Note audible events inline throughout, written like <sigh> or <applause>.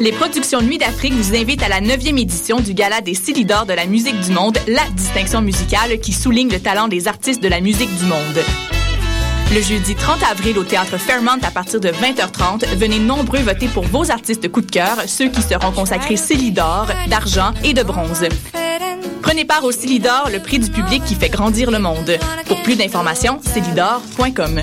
Les productions Nuit d'Afrique vous invitent à la 9e édition du Gala des Silidors de la musique du monde, la distinction musicale qui souligne le talent des artistes de la musique du monde. Le jeudi 30 avril au théâtre Fairmont à partir de 20h30, venez nombreux voter pour vos artistes coup de cœur, ceux qui seront consacrés Célidor, d'argent et de bronze. Prenez part au Célidor, le prix du public qui fait grandir le monde. Pour plus d'informations, célidor.com.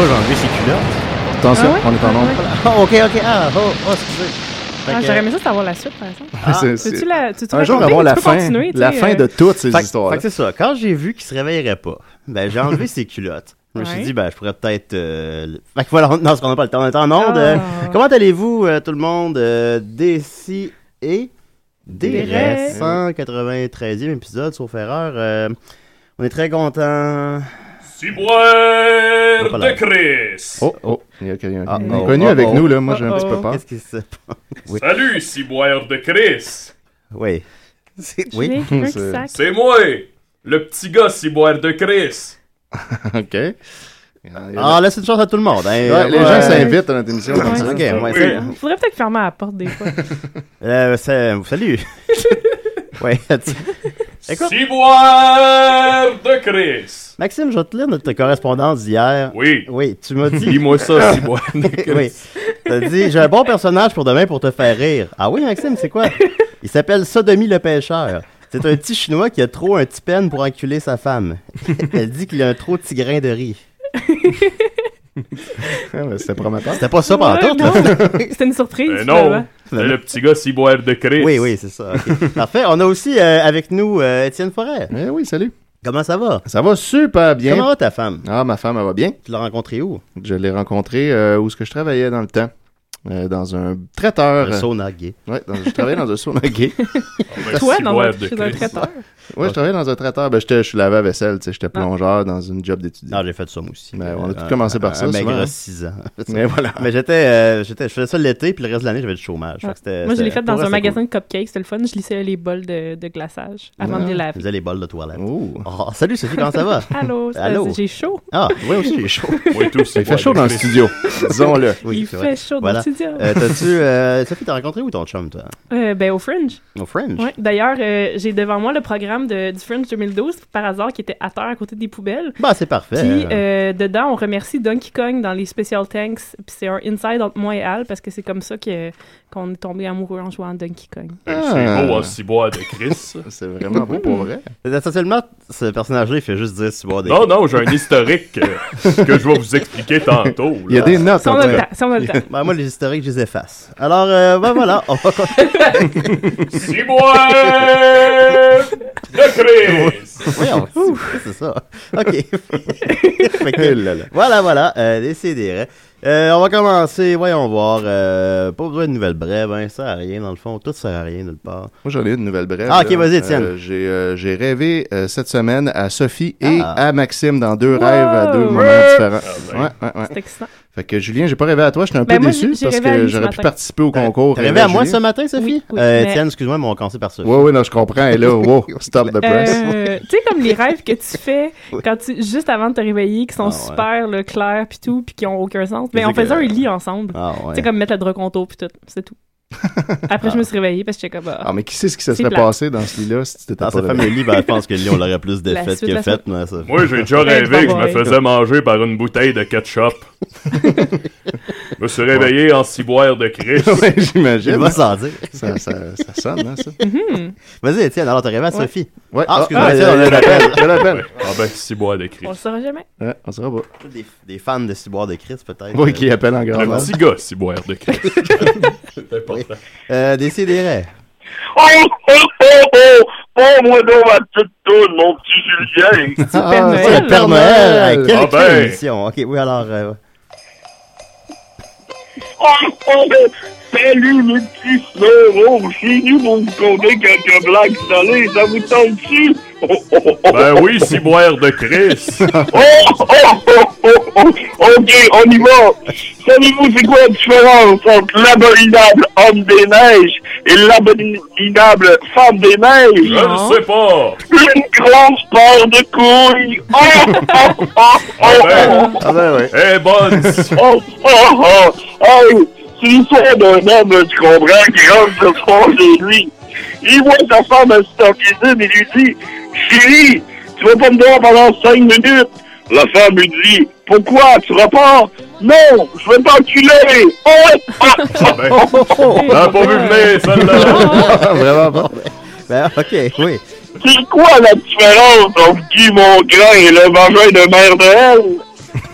pas, j'ai enlevé ses culottes. Attention, Ah ouais? on est en Ah nombre. ouais. Ah, ok, ok. Ah, oh, oh excusez. Ah, J'aurais aimé ça savoir la suite, par exemple. <laughs> Ah, Veux-tu la, tu Un jour, avoir la fin, la fin de toutes ces histoires. fait que c'est ça. Quand j'ai vu qu'il se réveillerait pas, ben j'ai enlevé ses culottes. Je me suis dit, ben je pourrais peut-être. euh, le- Fait que voilà, non, parce qu'on n'a pas le temps. On est en onde. euh, Ah. comment allez-vous, euh, tout le monde? Euh, Déci et Des Des 193e épisode, sauf erreur. Euh, on est très contents. Ciboire là. de Chris! Oh, oh, il y a quelqu'un Ah, un oh, oh, avec oh. nous, là. Moi, j'ai un Oh, petit peu peur. Qu'est-ce qui se passe? Oui. Salut, Ciboire de Chris! Oui. Oui. Oui. <laughs> C'est-. C'est moi, le petit gars Ciboire de Chris! <laughs> OK. En Ah, laisse une chance à tout le monde. hein. Ouais, les Ouais. gens s'invitent à notre émission. comme Ouais. ça. Ok, ouais, Oui. c'est- Faudrait peut-être fermer la porte des fois. <laughs> Euh, c'est- salut. ouais. Ciboire de Chris! Maxime, je vais te lire notre correspondance d'hier. Oui. Oui, tu m'as dit. Lis-moi ça, Ciboire de Chris. oui. T'as dit, j'ai un bon personnage pour demain pour te faire rire. Ah oui, Maxime, c'est quoi? Il s'appelle Sodomie le pêcheur. C'est un petit chinois qui a trop un petit peine pour enculer sa femme. <laughs> Elle dit qu'il a un trop petit grain de riz. <laughs> Ah, ben, C'était prometteur. C'était pas ça pendant Ouais, tout, là. <laughs> C'était une surprise. Euh, finalement. non, c'est le petit gars Ciboire de Chris. Oui, oui, c'est ça. ok. Parfait. On a aussi euh, avec nous euh, Étienne Forêt. Eh oui, salut. Comment ça va? Ça va super bien. Comment va ta femme? Ah, ma femme, elle va bien. Tu l'as rencontrée où? Je l'ai rencontrée euh, où est-ce que je travaillais dans le temps? Euh, dans un traiteur. Un sauna gay. Ouais, dans- je travaillais dans un sauna <laughs> gay. Ah, ben, Toi, dans un, traiteur. Ouais, je travaillais dans un traiteur. Ben, j'étais, je suis lavé à vaisselle, tu sais, j'étais plongeur dans une job d'étudiant. Ah, j'ai fait ça moi aussi. Ben, on a tous Euh, commencé par un- ça, Un maigre hein. 6 ans. <laughs> Mais voilà. Mais j'étais, euh, j'étais, je faisais ça l'été, puis le reste de l'année, j'avais du chômage. Fait que Moi, je l'ai fait dans un magasin de cupcakes. C'était le fun. Je lissais les bols de, de glaçage avant de les cool. Je laver. faisais les bols de toilette. Oh, salut Sophie, comment ça va? <laughs> Allô, j'ai chaud. Ah, oui aussi, j'ai chaud. <laughs> Il fait chaud dans le studio, disons-le. Oui, Il fait chaud dans le studio. Euh, t'as-tu, euh, Sophie, t'as rencontré où ton chum, toi? Euh, ben, au Fringe. Au Fringe? Ouais. D'ailleurs, euh, j'ai devant moi le programme de, du Fringe 2012, par hasard, qui était à terre à côté des poubelles. Bah, c'est parfait. Puis Euh, dedans, on remercie Donkey Kong dans les Special Tanks. Puis c'est un inside entre moi et Al, parce que c'est comme ça que, qu'on est tombé amoureux en jouant à Donkey Kong. Ben, C'est beau, hein, Ciboire de Chris. <laughs> C'est vraiment beau pour vrai. Essentiellement, ce personnage-là, il fait juste dire si boire des Non, non, j'ai un historique euh, <laughs> que je vais vous expliquer tantôt. Il y a des notes Si on en a le temps. Si on a le temps. <laughs> Ben, moi, les historiques, je les efface. Alors, euh, ben voilà, on va Ciboire de Chris! <laughs> Oui, on- c'est ça. OK. <laughs> Fait que- Eh là là. voilà, voilà. Euh, décidérez. Euh, on va commencer, voyons voir. euh, pas besoin de nouvelles brèves, hein, ça sert à rien dans le fond. Tout sert à rien nulle part. Moi, j'en ai une nouvelle brève. Ah, ok, vas-y, Étienne. Euh, j'ai, euh, j'ai rêvé euh, cette semaine à Sophie et Ah. à Maxime dans deux Wow. rêves à deux moments différents. ben. Ouais, ouais, ouais. C'est excitant. Fait que Julien, j'ai pas rêvé à toi, j'étais un Ben, peu moi, déçu parce que j'aurais pu matin. participer au concours. T'as rêvé à moi ce matin, Sophie? Oui, oui, Euh, mais- Étienne, excuse-moi, mais on commencer par Sophie. Oui, oui, non, je comprends. Et là, <laughs> wow, stop the press. <laughs> Euh, tu sais, comme les rêves que tu fais quand tu, juste avant de te réveiller, qui sont Ah, ouais. super là, clairs puis tout, puis qui ont aucun sens. Mais on faisait que- un lit ensemble. Ah, ouais. Tu sais, comme mettre le drap contour puis tout. C'est tout. <laughs> Après, je me suis réveillée parce que j'étais comme. ah, Ah, mais qui sait ce qui se serait plate. passé dans ce lit-là si tu t'étais Dans pas ce fameux lit, ben, je pense que le lit, on l'aurait plus <laughs> La défait suite, que suite. mais ça- Moi, j'ai déjà rêvé que je me faisais manger par une bouteille de ketchup. <laughs> je me suis réveillé en ciboire de Christ. <laughs> ouais, Il j'imagine. va sans dire. Ça, ça, ça sonne, hein, ça? mhm. Vas-y, Étienne, alors t'as rêvé à Sophie. Ouais. Ah, excuse-moi, ah, Étienne, on a je l'appel. l'appelle. <laughs> Je l'appelle. Ah ben, ciboire de On le Christ. saura jamais. Ouais, on saura pas. Des, des fans de Ciboire de Christ, peut-être. Oui, qui appelle en grand Le nombre. petit gars, ciboire de Christ. <laughs> C'est important. Euh, Décidérez. Oh, oh, oh, oh! Oh, moi donc ma petite toune, mon petit Julien! Ah, Père Noël. C'est le Père Noël. Quelle, Ah ben. quelle émission. Ok, oui, alors. euh! Salut les petits snowros! Chez nous, vous connaissez quelques blagues salées, ça vous tente-tu? <laughs> Oh, oh, oh, oh, Ben oui, ciboire de Christ. oh, oh, oh, Ok, on y va! Savez-vous c'est quoi la différence entre l'abominable homme des neiges et l'abominable femme des Je neiges? ne sais pas. Une grosse paire de couilles! Oh, oh, oh, oh, oh. Ah, ben, ouais. Eh bonne. Oh, oh, oh, oh, c'est l'histoire d'un homme, tu comprends, qui rentre ce soir chez lui. Il voit sa femme en cuisine et lui dit, chérie, tu vas pas me voir pendant cinq minutes. La femme lui dit, pourquoi, tu repars? Non, je vais t'enculer. Oh, ah, Ah ben, on pas vu venir, celle-là. Ah, Vraiment pas. Ben, ok, oui. c'est quoi la différence entre Guy Mongrain et le vagin de Mère Noël?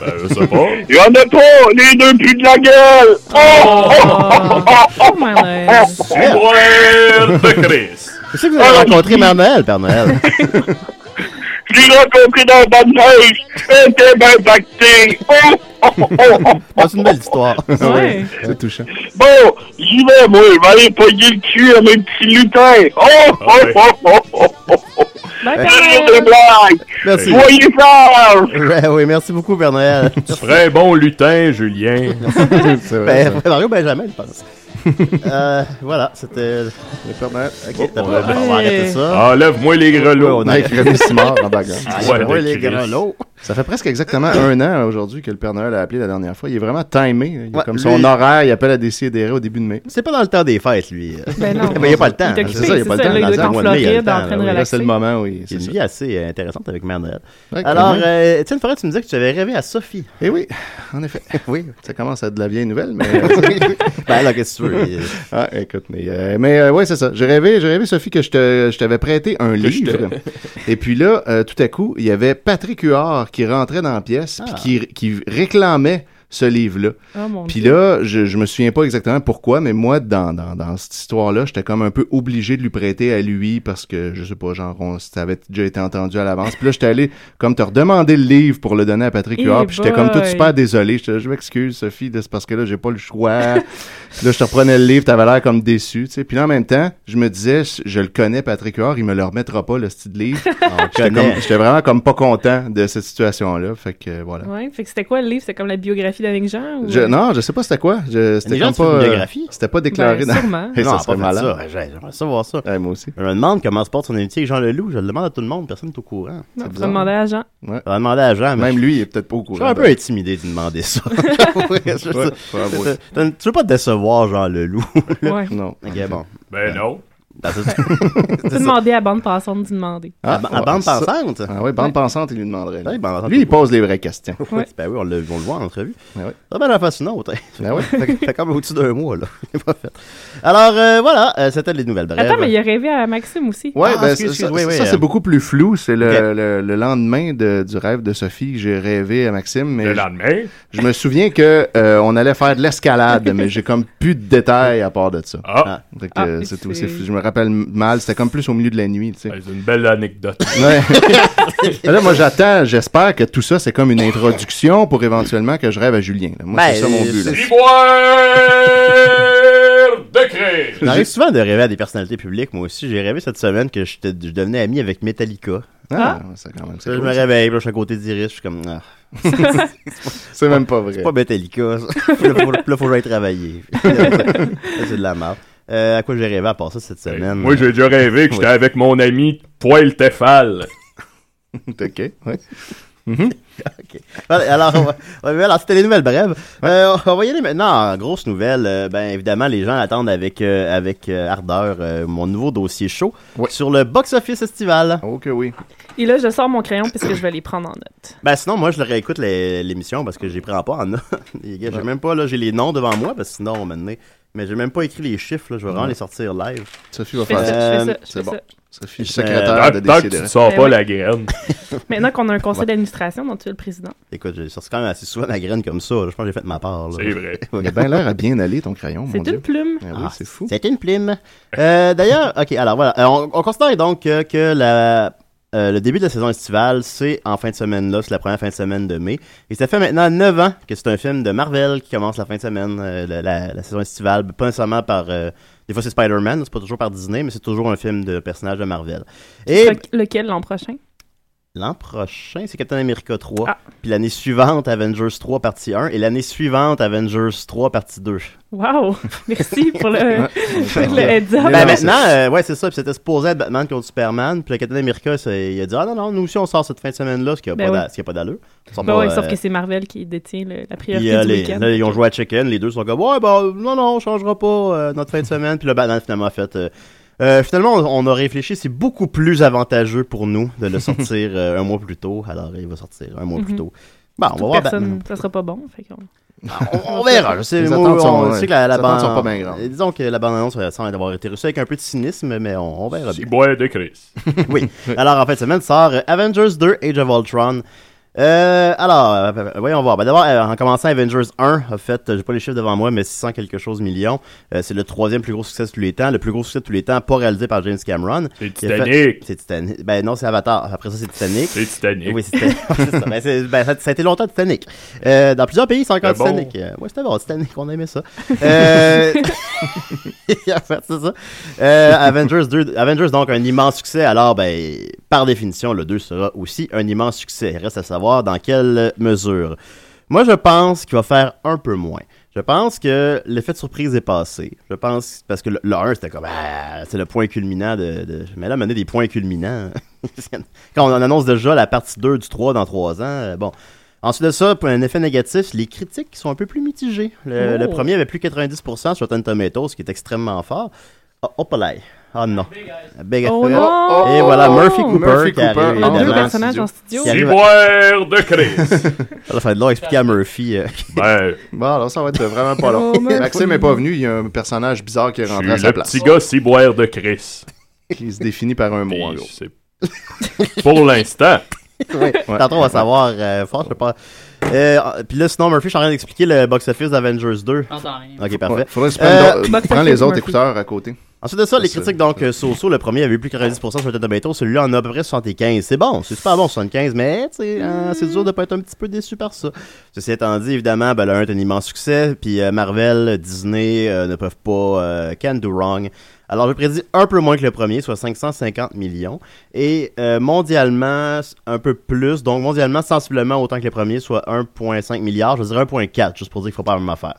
Ben, je sais pas. Il y en a pas, les deux puent de la gueule. Oh, oh, oh, oh, oh, Oh, Mère Noël. Ciboire de Christ. C'est ça que vous avez le bas de neige. Elle était bien pactée. Oh, oh, oh, oh. C'est une belle histoire. <laughs> Ouais. C'est touchant. Bon, j'y vais, moi. Je vais aller pogner le cul à mes petits lutins. Oh, oh, Ah oh, oh, oh, oh, oh. Merci. Soyez. Ouais, oui, merci beaucoup, Père <laughs> Noël. Tu ferais un bon lutin, Julien. <laughs> C'est vrai. Ben, Mario Benjamin, je pense. <laughs> euh, voilà, c'était. Le Père Noël. Ok, on va, on va arrêter ça. Enlève-moi les grelots. Ouais, on Avec René Simard en background. Ah, Ouais, ouais, de les grelots. Ça fait presque exactement un an aujourd'hui que le Père Noël a appelé la dernière fois. Il est vraiment timé. Il a Ouais, comme lui- son horaire, il appelle à décider au début de mai. C'est pas dans le temps des fêtes, lui. Ben <laughs> non. Ben, il n'y a pas le temps. Il c'est ça, il y a pas le temps. Dans il il a c'est le moment, oui. C'est une vie assez intéressante avec Mère Noël. Alors, euh, Étienne Forêt, tu me disais que tu avais rêvé à Sophie. Eh oui, en effet. <laughs> Oui. Ça commence à être de la vieille nouvelle, mais. Ben là, qu'est-ce que tu veux? Ah, écoute, mais, euh, mais euh, ouais, c'est ça. J'ai rêvé, j'ai rêvé, Sophie, que je te- je t'avais prêté un Que livre. <laughs> Et puis là, euh, tout à coup, il y avait Patrick Huard qui rentrait dans la pièce, puis Ah. qui, qui réclamait ce livre-là. Oh Puis là, je, je me souviens pas exactement pourquoi, mais moi, dans, dans, dans cette histoire-là, j'étais comme un peu obligé de lui prêter à lui parce que, je sais pas, genre, on, ça avait déjà été entendu à l'avance. Puis là, j'étais allé comme te redemander le livre pour le donner à Patrick Eh Huard. Puis j'étais comme tout super désolé. J'étais, je m'excuse, Sophie, c'est parce que là, j'ai pas le choix. Puis là, je te reprenais le livre, t'avais l'air comme déçu, tu sais. Puis là, en même temps, je me disais, je le connais, Patrick Huard, il me le remettra pas, le style livre. <laughs> On J'étais vraiment comme pas content de cette situation-là. Fait que, euh, voilà. Ouais, fait que c'était quoi le livre? C'était comme la biographie d'Annick Jean? Ou... Je, non, je sais pas c'était quoi. Je, c'était comme pas. une euh, biographie? c'était pas déclaré Ben, dans. sûrement. <laughs> Hey, ça non, serait malade. ça. J'ai- J'aimerais ça voir ça. Ouais, moi aussi. Je me demande comment se porte son amitié avec Jean Leloup. Je le demande à tout le monde. Personne n'est au courant. Non, faut demander à Jean. Ouais. On va demander à Jean. mais Même lui, il est peut-être pas au Je courant. suis un peu intimidé de demander ça. <laughs> <laughs> Je- tu veux pas te décevoir, Jean Leloup? Ouais. Non. ok, bon. Ben non. Ben, <laughs> Tu demander à bande passante d'y demander. À, à bande ça- pensante? Ah oui, bande pensante, il lui demanderait. Ouais, pensante. Lui, il pose les vraies questions. Oui, ben oui, on le, on le voit en entrevue. Ben ouais. Ça ben j'en fasse une autre. hein. Ben ouais. <laughs> fait, que- fait comme au-dessus d'un mois, là. <laughs> C'est pas fait. Alors, euh, voilà, euh, c'était les nouvelles brèves. Attends, mais il a rêvé à Maxime aussi. Ouais, Ah, ben, excuse, ça, excuse, ça- oui, oui, ça, euh. c'est beaucoup plus flou. C'est le, Ok. le, le lendemain de, du rêve de Sophie que j'ai rêvé à Maxime, mais Le je, lendemain? je me souviens que euh, on allait faire de l'escalade, mais j'ai comme plus de détails à part de ça. Ah. Ah, euh, c'est tout. Je me rappelle rappelle mal, c'était comme plus au milieu de la nuit, tu sais. C'est une belle anecdote. <laughs> Ouais. Là, moi, j'attends, j'espère que tout ça, c'est comme une introduction pour éventuellement que je rêve à Julien. là. Moi, c'est ça mon but. là. m'arrive souvent de rêver à des personnalités publiques. Moi aussi, j'ai rêvé cette semaine que je, je devenais ami avec Metallica. Ah, c'est quand même. Je me réveille, là, je suis à côté d'Iris, je suis comme. Ah. <laughs> C'est même pas vrai. C'est pas Metallica. ça. Puis là, faut, là, faut que j'aille travailler. <laughs> Là, c'est de la merde. Euh, à quoi j'ai rêvé à part ça cette semaine? Moi, j'ai déjà rêvé que j'étais Oui. avec mon ami Poil Tefal. <laughs> ok, ouais. <laughs> Ok. Alors, on va- on les nouvelles brèves. Euh, on va y aller maintenant en grosse nouvelle. Euh, ben, évidemment, les gens attendent avec, euh, avec euh, ardeur euh, mon nouveau dossier chaud sur le box-office estival. Ok, oui. Et là, je sors mon crayon parce que je vais les prendre en note. Ben, sinon, moi, je le réécoute les- l'émission parce que j'ai pris en pas en note. <laughs> Les gars, j'ai même pas, là, j'ai les noms devant moi parce que sinon, on m'a donné. Mais j'ai même pas écrit les chiffres, là. Je vais vraiment les sortir live. Sophie va faire ça, je C'est bon. ça. Sophie, Euh, secrétaire de Tant que tu sors Ben pas la graine. <laughs> Maintenant qu'on a un conseil d'administration dont tu es le président. Écoute, j'ai sorti quand même assez souvent ma graine comme ça. Je pense que j'ai fait ma part. là. C'est vrai. <laughs> Il a bien l'air à bien aller, ton crayon, C'est une plume. Oui, Ah, c'est fou. C'est une plume. Euh, D'ailleurs, ok, alors voilà. Euh, on, on considère donc que la, euh, le début de la saison estivale, c'est en fin de semaine là, c'est la première fin de semaine de mai. Et ça fait maintenant 9 ans que c'est un film de Marvel qui commence la fin de semaine, euh, la, la- la saison estivale. Pas nécessairement par. euh, des fois c'est Spider-Man, c'est pas toujours par Disney, mais c'est toujours un film de personnage de Marvel. Et Le- Lequel l'an prochain? L'an prochain, c'est Captain America 3. Ah. Puis l'année suivante, Avengers 3 partie 1. Et l'année suivante, Avengers 3 partie 2. Wow! <laughs> Merci pour le, <laughs> le heads up. Ben maintenant, c'est- euh, ouais, c'est ça. Puis c'était supposé être Batman contre Superman. Puis le Captain America, c'est- il a dit Ah non, non, nous aussi on sort cette fin de semaine-là, ce qui n'a Ben pas, oui. d'allure. Ben pas, ouais, euh, sauf que c'est Marvel qui détient le- la puis, priorité euh, du les- week-end. là, ils ont joué à Chicken. Les deux sont comme Ouais, ben non, non, on changera pas euh, notre fin de semaine. Puis le Batman finalement a fait. Euh, finalement, on, on a réfléchi, c'est beaucoup plus avantageux pour nous de le <laughs> sortir euh, un mois plus tôt. Alors, il va sortir un mois plus Mhm. tôt. Bon, on va voir personne, Batman. ça sera pas bon. Fait qu'on- On, on verra. Je sais, Les moi, attentes sont- on ouais, sait que la, la les attentes sont bande- pas bien grandes. euh, Disons que la bande-annonce euh, semble avoir été reçue avec un peu de cynisme, mais on, on verra bien. C'est bois de Christ. <laughs> oui. <laughs> Alors, en fin de semaine, sort Avengers 2 Age of Ultron. Euh, alors, euh, voyons voir. Ben, D'abord, euh, en commençant, Avengers 1 a fait, j'ai pas les chiffres devant moi, mais 600 quelque chose millions. Euh, c'est le troisième plus gros succès de tous les temps. Le plus gros succès de tous les temps, pas réalisé par James Cameron. C'est fait- Titanic. C'est Titanic. Ben non, c'est Avatar. Après ça, c'est Titanic. C'est Titanic. Oui, c'est <laughs> ça. Ben, ben, ça, ça a été longtemps Titanic. Euh, dans plusieurs pays, c'est encore bon. Titanic. Ouais, c'était bon, Titanic, on aimait ça. Euh... <laughs> c'est ça. Euh, Avengers 2, Avengers, donc, un immense succès. Alors, ben, par définition, le 2 sera aussi un immense succès. Il reste à savoir dans quelle mesure. Moi, je pense qu'il va faire un peu moins. Je pense que l'effet de surprise est passé. Je pense, parce que le, le 1, c'était comme, ah, c'est le point culminant de, de- Mais là, mener des points culminants. <laughs> Quand on annonce déjà la partie 2 du 3 dans 3 ans, euh, bon. Ensuite de ça, pour un effet négatif, les critiques sont un peu plus mitigées. Le, Oh. le premier avait plus 90% sur Rotten Tomatoes, ce qui est extrêmement fort. Oh, hop là. Ah non. Big Oh non! Et voilà, Murphy Oh, Cooper Murphy qui arrive, Cooper. En deux le personnages en studio. Qui arrive- C'est boire de Christ. <laughs> Ça va être long à expliquer à Murphy. euh, <laughs> Ben, Bon, alors ça va être vraiment pas long. Oh, Maxime est pas venu, il y a un personnage bizarre qui est rentré à suis sa le place. petit gars si boire de Christ. Qui <laughs> se définit par un mot, en gros. Pour l'instant. ouais. Tantôt, on va savoir. Euh, fort, je sais pas. Euh, Puis là, sinon, Murphy, je suis en train d'expliquer le box-office d'Avengers 2. J'entends rien. Ok, Ouais, parfait. faudrait se Euh, prends les autres Murphy. écouteurs à côté. Ensuite de ça, les critiques, donc, So-So, le premier avait eu plus que 90% sur Rotten Tomatoes. Celui-là en a à peu près 75. C'est bon, c'est super bon, 75, mais hein, c'est dur de pas être un petit peu déçu par ça. Ceci étant dit, évidemment, ben, le 1 est un immense succès, puis euh, Marvel, Disney euh, ne peuvent pas, euh, can do wrong. Alors, je prédis un peu moins que le premier, soit 550 millions. Et euh, mondialement, un peu plus. Donc, mondialement, sensiblement autant que le premier, soit 1,5 milliard. Je dirais 1,4, juste pour dire qu'il faut pas la même affaire.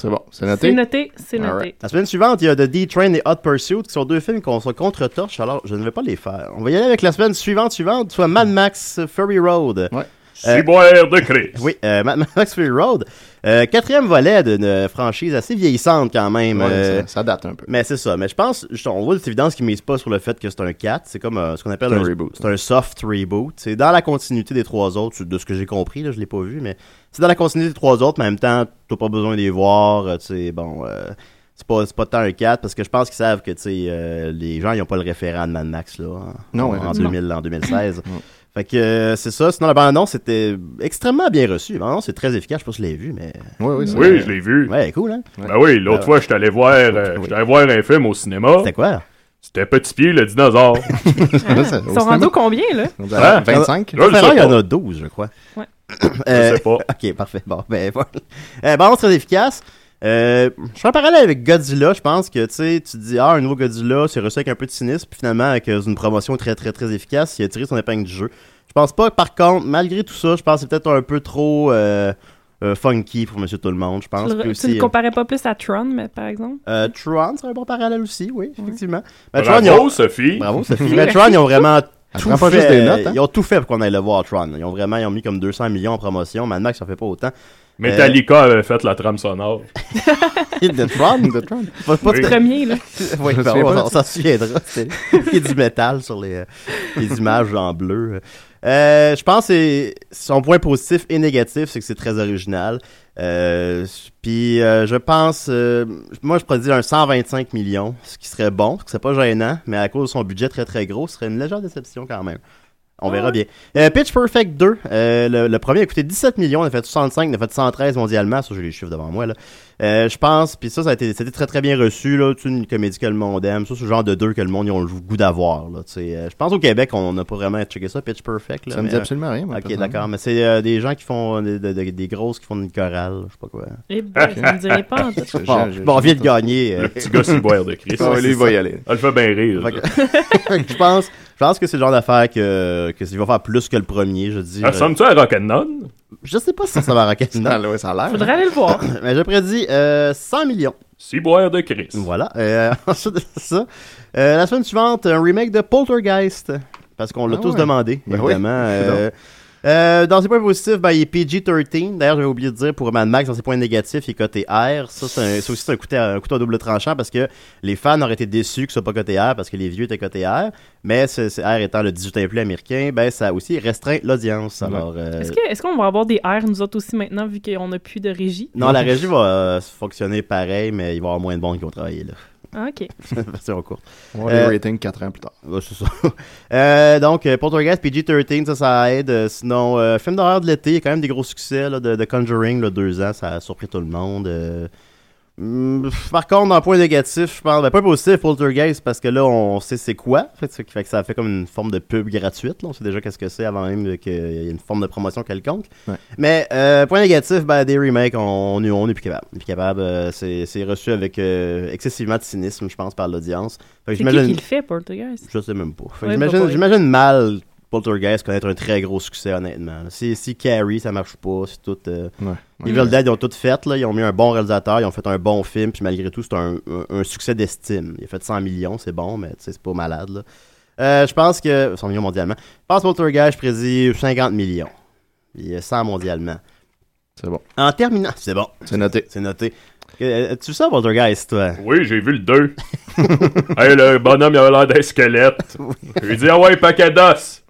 C'est bon, c'est C'est noté. noté, c'est noté. La semaine suivante, il y a The D-Train et Hot Pursuit, qui sont deux films qu'on se contre-torche, alors je ne vais pas les faire. On va y aller avec la semaine suivante, suivante, soit Mad Max Fury Road. Ouais. Si boire de Christ. Oui, euh, Mad Max Fury Road. Euh, quatrième volet d'une franchise assez vieillissante quand même. Ouais, euh, ça, ça date un peu. mais c'est ça. Mais je pense, on voit des évidences qui ne misent pas sur le fait que c'est un 4. C'est comme euh, ce qu'on appelle un un, reboot. C'est un soft reboot. C'est dans la continuité des trois autres, de ce que j'ai compris, là, je l'ai pas vu, mais c'est dans la continuité des trois autres, mais en même temps, t'as pas besoin de les voir. euh, Tu bon, euh, c'est pas, c'est pas tant un 4 parce que je pense qu'ils savent que tu euh, les gens ils ont pas le référent de Mad Max là, en, Non, en, effectivement. 2000, en 2016. Fait que euh, c'est ça. Sinon, la bande-annonce c'était extrêmement bien reçu. La bande-annonce c'est très efficace. Je sais pas si tu l'as vu, mais. Oui, oui, c'est Oui, je l'ai vu. Ouais, cool, hein? Ben oui, l'autre Ben fois, j'étais allé voir, euh, Oui. j'étais allé voir un film au cinéma. C'était quoi? C'était Petit Pied, le dinosaure. <laughs> Ça- Ils sont rendus combien, là? On dirait Hein? 25? Je le Ferrari, sais il y en a 12, je crois. Ouais. Euh, Je sais pas. <laughs> Ok, parfait. Bon, ben voilà. <laughs> Euh, balance très efficace. Euh, je fais un parallèle avec Godzilla. Je pense que tu sais, tu te dis, ah, un nouveau Godzilla, c'est reçu avec un peu de cynisme. Puis finalement, avec euh, une promotion très, très, très efficace, il a tiré son épingle du jeu. Je pense pas, par contre, malgré tout ça, je pense que c'est peut-être un peu trop euh, euh, funky pour Monsieur Tout-le-Monde. Je pense Tu que le, aussi. tu le comparais pas plus à Tron, mais par exemple? euh, Tron, c'est un bon parallèle aussi, oui, effectivement. Ben, Bravo, Tron, ils ont- Sophie. Bravo, Sophie. Mais <laughs> Tron, ils ont vraiment tout fait. juste des notes, hein? Ils ont tout fait pour qu'on aille le voir, Tron. Ils ont vraiment ils ont mis comme 200 millions en promotion. Mad Max, ça fait pas autant. Metallica avait fait la trame sonore. <laughs> de Tron? De Tron. Pas, pas Oui. de- Premier, là. <laughs> oui, ben, on, s'en souviendra. C'est- Il y a du métal sur les, euh, les images en bleu. Euh, je pense que son point positif et négatif, c'est que c'est très original. Euh, Puis euh, je pense, euh, moi je pourrais dire un 125 millions, ce qui serait bon, ce qui serait pas gênant, mais à cause de son budget très très gros, ce serait une légère déception quand même. On verra bien. Euh, Pitch Perfect 2, euh, le, le premier a coûté 17 millions, il a fait 65, il a fait 113 mondialement, ça j'ai les chiffres devant moi là. Euh, je pense, puis ça, ça a été, c'était très très bien reçu là, c'est une comédie que le monde aime, ça c'est le genre de deux que le monde ils ont le goût d'avoir là. tu sais. Euh, je pense au Québec on n'a pas vraiment checké ça, Pitch Perfect là. Ça me mais, dit euh, absolument rien. moi, Ok, d'accord, mais c'est euh, des gens qui font des, des- des grosses qui font une chorale, je sais pas quoi. Eh ben, je me dirais pas en tout. J'ai- Bon, j'ai- bon, on vient de gagner. euh, Le petit gars ciboire de Christ. Ah ouais, lui, il va y aller. Elle fait bien rire. Fait que- <laughs> fait que je pense, je pense que c'est le genre d'affaire que, que il va faire plus que le premier, je dis. Ressemble-tu à Rock'n'None? Je sais pas si ça va à Rocket Ah, ouais, ça a l'air. Faudrait aller le voir. <coughs> Mais je prédis euh, 100 millions. Ciboire de Christ. Voilà. Euh, <laughs> ensuite de ça, euh, la semaine suivante, un remake de Poltergeist. Parce qu'on l'a Ah tous ouais. demandé, Ben oui. Euh, dans ses points positifs, ben, il est PG-13. D'ailleurs, j'avais oublié de dire pour Mad Max, dans ses points négatifs, il est coté R. Ça, c'est un- c'est aussi un couteau, un couteau à double tranchant parce que les fans auraient été déçus que ce soit pas coté R parce que les vieux étaient coté R. Mais ce, ce R étant le 18 ans et plus américain, ben, ça a aussi restreint l'audience. Alors, euh, Est-ce que- est-ce qu'on va avoir des airs, nous autres aussi, maintenant, vu qu'on n'a plus de régie? non, la régie va euh, fonctionner pareil, mais il va y avoir moins de monde qui vont travailler là. Ah, OK. <laughs> Version courte. On va les Euh, ratings 4 ans plus tard. Ouais, c'est ça. <laughs> Euh, donc, euh, Poltergeist PG-13, ça, ça aide. Euh, sinon, euh, film d'horreur de l'été, il y a quand même des gros succès là, de, de Conjuring, là, deux ans, ça a surpris tout le monde. Euh, hum, par contre, dans le point négatif, je pense, ben, pas positif, Poltergeist, parce que là, on sait c'est quoi. Fait, ça fait que ça fait comme une forme de pub gratuite. Là. On sait déjà qu'est-ce que c'est avant même qu'il y ait une forme de promotion quelconque. Ouais. Mais, euh, point négatif, ben, des remakes, on, on, est- on est plus capable. Plus capable. euh, c'est reçu avec euh, excessivement de cynisme, je pense, par l'audience. C'est qui qui le fait, Poltergeist? je sais même pas. Fait que Ouais, j'imagine, pas pas. j'imagine mal Poltergeist connaître un très gros succès, honnêtement. Si, si Carrie, ça marche pas, c'est tout. euh, Ouais. Evil Dead, ils ont tout fait, là. Ils ont mis un bon réalisateur, ils ont fait un bon film, puis malgré tout, c'est un, un- un succès d'estime. Il a fait 100 millions, c'est bon, mais c'est pas malade, là. Euh, je pense que. 100 millions mondialement. Je pense que Poltergeist, je prédis 50 millions. Il y a 100 mondialement. C'est bon. En terminant. C'est bon. C'est noté. C'est noté. Euh, Tu sais, Poltergeist, toi? Oui, j'ai vu le 2. <laughs> hey, le bonhomme, il avait l'air d'un squelette. <laughs> Ai dit, ah ouais, paquet d'os.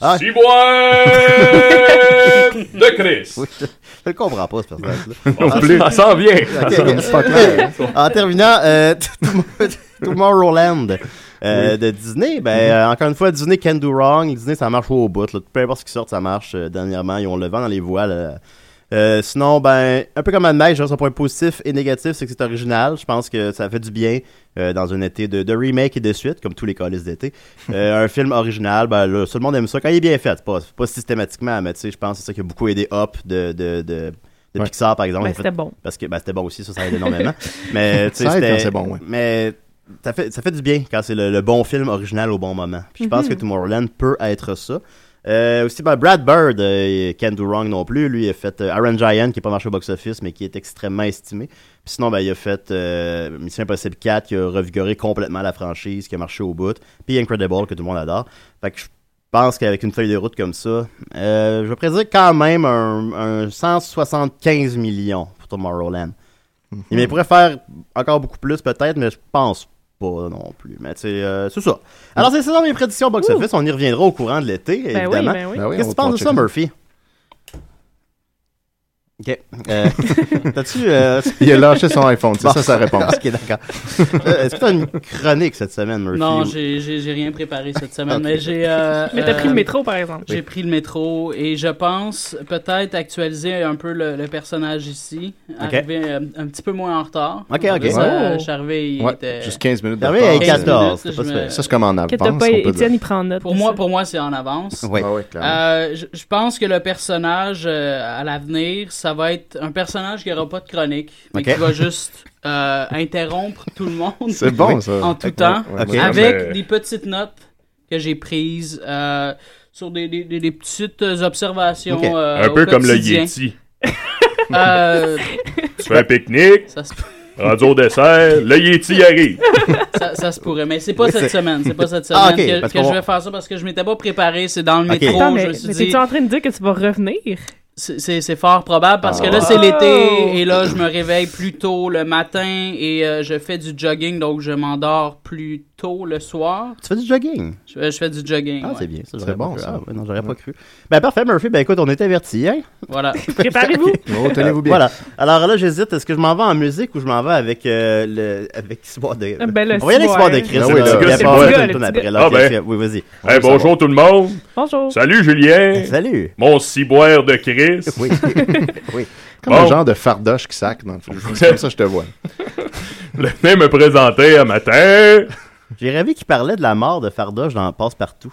Ah. De Christ. Oui, je, le comprends pas, ce personnage-là. <laughs> Plus, ça s'en vient. Ça, clair. en terminant, euh, Tomorrowland euh, de Disney, ben, euh, encore une fois, Disney can do wrong. Disney, ça marche au bout. Là. Peu importe ce qui sort, ça marche. euh, dernièrement, ils ont le vent dans les voiles. Euh. Sinon, ben, un peu comme Mad Max, je dirais son point positif et négatif, c'est que c'est original. Je pense que ça fait du bien euh, dans un été de, de remake et de suite, comme tous les colis d'été. Euh, un film original, ben là, tout le monde aime ça quand il est bien fait. Pas, pas systématiquement, mais tu sais, je pense que c'est ça qui a beaucoup aidé Up de, de, de, de Ouais. Pixar, par exemple. Ben, c'était bon. parce que ben, c'était bon aussi, ça, ça aide énormément. <laughs> mais tu sais, c'est bon, ouais. Mais ça fait, ça fait du bien quand c'est le, le bon film original au bon moment. Puis je pense Mhm. que Tomorrowland peut être ça. Euh, aussi, ben, Brad Bird, euh, Can't Do Wrong non plus. Lui, il a fait euh, Iron Giant, qui n'a pas marché au box-office, mais qui est extrêmement estimé. Puis sinon, ben, il a fait euh, Mission Impossible 4, qui a revigoré complètement la franchise, qui a marché au bout. Puis Incredible, que tout le monde adore. Fait que je pense qu'avec une feuille de route comme ça, euh, je vais prédire quand même un, un 175 millions pour Tomorrowland. Il pourrait faire encore beaucoup plus peut-être, mais je pense pas non plus. Mais tu sais, euh, c'est ça. Alors c'est ça dans mes prédictions box-office. On y reviendra au courant de l'été, Ben oui, évidemment. ben oui. Ben oui, Qu'est-ce que tu penses de ça. Murphy? OK. Euh, <laughs> T'as-tu. euh, Il a lâché son iPhone, c'est Bon. ça sa réponse. <laughs> ok, d'accord. Euh, Est-ce que t'as une chronique cette semaine, Murphy? Non, ou- j'ai rien préparé cette semaine, mais j'ai. euh, Mais t'as pris euh, le métro, par exemple. J'ai pris le métro et je pense peut-être actualiser un peu le, le personnage ici. Ok. Arriver euh, un petit peu moins en retard. Ok, ok. Ça, Oh. Arrivé, il Ouais, était. juste 15 minutes à retard. 14, c'est 15 pas minutes. Ça, c'est comme en avance. Que t'as on pas, peut Étienne, dire. il prend note. Pour moi, pour moi, c'est en avance. Oui. Ah clairement. Euh, je, je pense que le personnage euh, à l'avenir, ça va être un personnage qui aura pas de chronique, mais qui va juste euh, interrompre tout le monde C'est bon, ça. en tout temps, avec des petites notes que j'ai prises euh, sur des, des, des- des petites observations. Euh, Un au peu comme le. Yeti. <laughs> Euh, Tu fais un pique-nique, ça, se, rendu au dessert, le Yeti arrive. ça, ça se pourrait, mais c'est pas Oui, cette semaine. C'est pas cette semaine Ah, ok, que, que je vais faire ça parce que je m'étais pas préparé. C'est dans le métro. Attends, je mais, me suis mais dit, t'es-tu en train de dire que tu vas revenir? C'est- C'est c'est fort probable parce que Ah. là, c'est Oh! l'été et là, je me réveille plus tôt le matin et euh, je fais du jogging, donc je m'endors plus tôt le soir. Tu fais du jogging? Je, je fais du jogging. Ah, ouais. c'est bien. Ça, C'est bon, ça. Ah, ouais, non, j'aurais pas cru. Ben, parfait, Murphy. Ben, écoute, on est avertis, hein? Voilà. <laughs> <laughs> Préparez-vous. <laughs> Oh, tenez-vous bien. Voilà. Alors là, j'hésite. Est-ce que je m'en vais en musique ou je m'en vais avec euh, le. avec Ciboire de. Ben, le on va y aller avec Ciboire de. Chris. Ah oui, le. Ah, ben. Oui, vas-y. Hey, bonjour tout le monde. Bonjour. Salut Julien. Salut. Mon ciboire de Chris. Oui. oui. Comme Bon. un genre de fardoche qui sac, dans le fond. C'est comme ça que je te vois. Le fait me présenter un matin. J'ai rêvé qu'il parlait de la mort de Fardoche dans Passe-Partout.